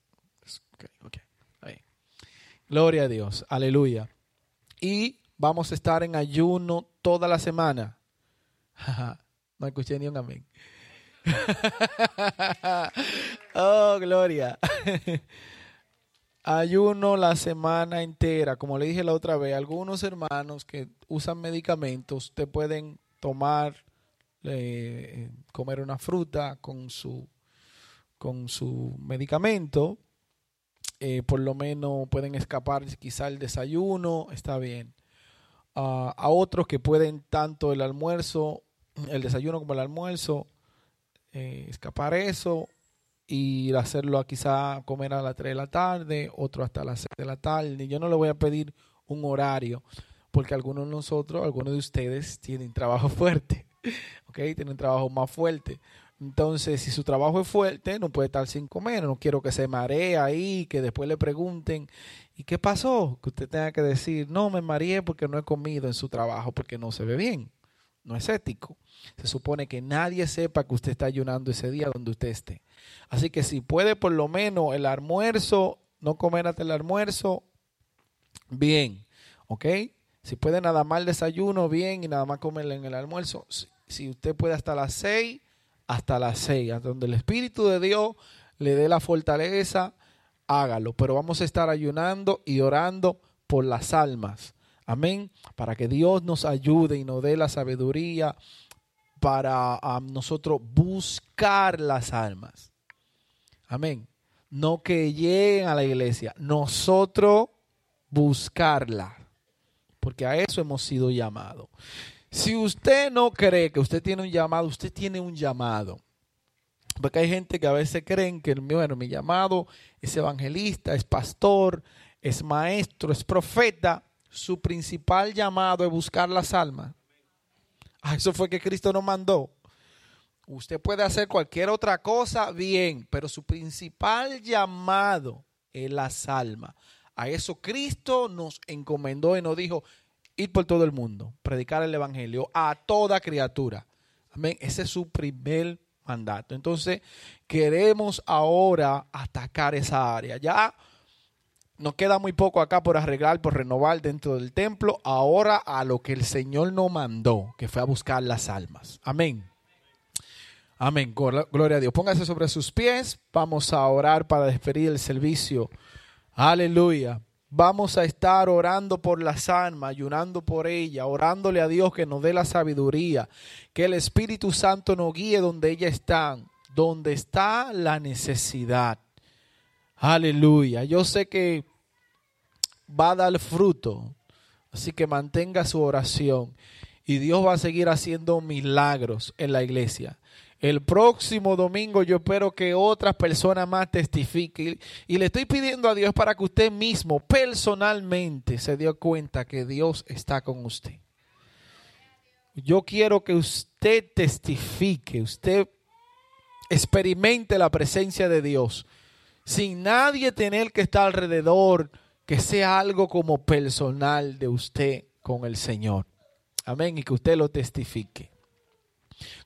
Okay, okay. Gloria a Dios. Aleluya. Y vamos a estar en ayuno toda la semana. (laughs) no escuché ni un amén. (laughs) oh, gloria. (laughs) Ayuno la semana entera. Como le dije la otra vez, algunos hermanos que usan medicamentos, te pueden tomar, eh, comer una fruta con su, con su medicamento. Eh, por lo menos pueden escapar quizá el desayuno, está bien a otros que pueden tanto el almuerzo, el desayuno como el almuerzo, eh, escapar eso y hacerlo quizá comer a las 3 de la tarde, otro hasta las 6 de la tarde. Yo no le voy a pedir un horario porque algunos de nosotros, algunos de ustedes tienen trabajo (laughs) fuerte, ¿ok? Tienen trabajo más fuerte. Entonces, si su trabajo es fuerte, no puede estar sin comer. No quiero que se maree ahí, que después le pregunten, ¿y qué pasó? Que usted tenga que decir, no, me mareé porque no he comido en su trabajo, porque no se ve bien. No es ético. Se supone que nadie sepa que usted está ayunando ese día donde usted esté. Así que si puede por lo menos el almuerzo, no comer hasta el almuerzo, bien. ¿Ok? Si puede nada más el desayuno, bien, y nada más comer en el almuerzo. Si, si usted puede hasta las seis, hasta las seis, hasta donde el Espíritu de Dios le dé la fortaleza, hágalo. Pero vamos a estar ayunando y orando por las almas. Amén. Para que Dios nos ayude y nos dé la sabiduría para nosotros buscar las almas. Amén. No que lleguen a la iglesia, nosotros buscarla. Porque a eso hemos sido llamados. Si usted no cree que usted tiene un llamado, usted tiene un llamado. Porque hay gente que a veces creen que bueno, mi llamado es evangelista, es pastor, es maestro, es profeta. Su principal llamado es buscar las almas. Ah, eso fue que Cristo nos mandó. Usted puede hacer cualquier otra cosa bien, pero su principal llamado es las almas. A eso Cristo nos encomendó y nos dijo, ir por todo el mundo, predicar el Evangelio a toda criatura. Amén. Ese es su primer mandato. Entonces, queremos ahora atacar esa área. Ya nos queda muy poco acá por arreglar, por renovar dentro del templo. Ahora a lo que el Señor nos mandó, que fue a buscar las almas. Amén. Amén. Glo- Gloria a Dios. Póngase sobre sus pies. Vamos a orar para despedir el servicio. Aleluya. Vamos a estar orando por las almas, ayunando por ella, orándole a Dios que nos dé la sabiduría, que el Espíritu Santo nos guíe donde ellas están, donde está la necesidad. Aleluya. Yo sé que va a dar fruto, así que mantenga su oración y Dios va a seguir haciendo milagros en la iglesia. El próximo domingo yo espero que otras personas más testifiquen. Y le estoy pidiendo a Dios para que usted mismo personalmente se dio cuenta que Dios está con usted. Yo quiero que usted testifique, usted experimente la presencia de Dios sin nadie tener que estar alrededor, que sea algo como personal de usted con el Señor. Amén. Y que usted lo testifique.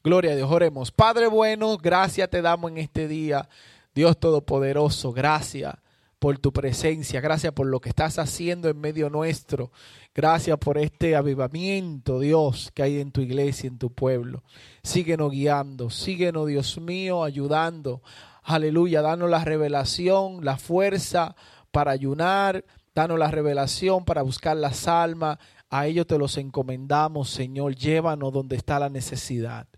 Gloria a Dios, oremos. Padre bueno, gracias te damos en este día. Dios Todopoderoso, gracias por tu presencia, gracias por lo que estás haciendo en medio nuestro. Gracias por este avivamiento, Dios, que hay en tu iglesia, en tu pueblo. Síguenos guiando, síguenos, Dios mío, ayudando. Aleluya, danos la revelación, la fuerza para ayunar, danos la revelación para buscar las almas. A ellos te los encomendamos, Señor. Llévanos donde está la necesidad.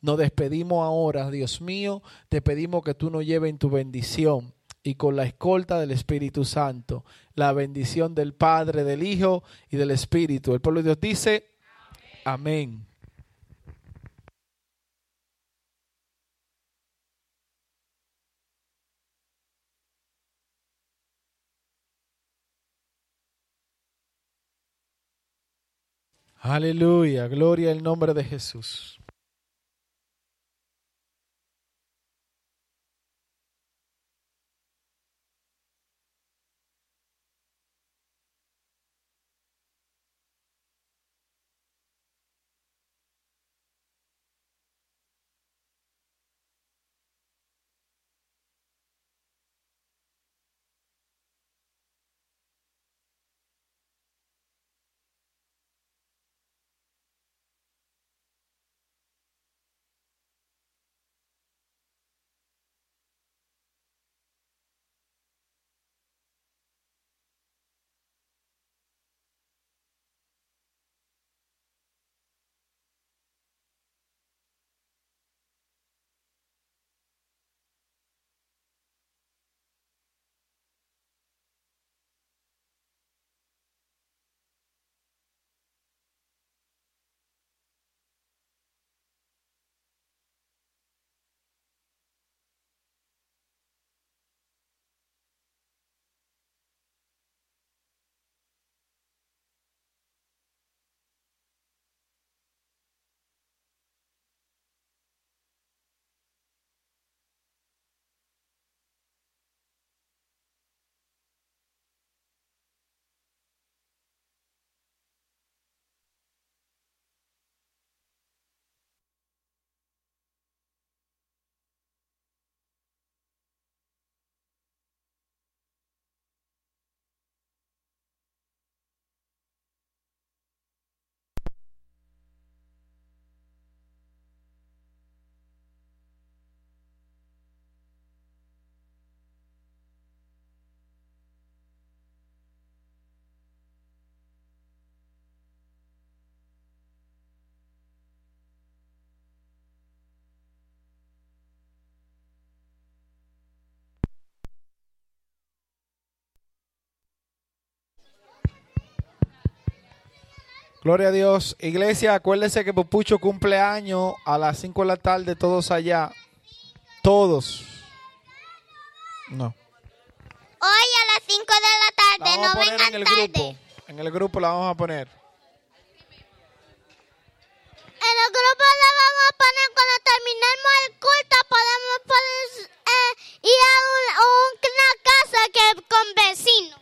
Nos despedimos ahora, Dios mío. Te pedimos que tú nos lleves en tu bendición y con la escolta del Espíritu Santo, la bendición del Padre, del Hijo y del Espíritu. El pueblo de Dios dice, amén. Aleluya, gloria al nombre de Jesús. Gloria a Dios. Iglesia, acuérdense que Pupucho cumple año a las 5 de la tarde, todos allá. Todos. No. Hoy a las 5 de la La tarde, vamos a no poner en el tarde. grupo. En el grupo la vamos a poner. En el grupo la vamos a poner cuando terminemos el culto. Podemos poner, eh, ir a un- a una casa que con vecinos.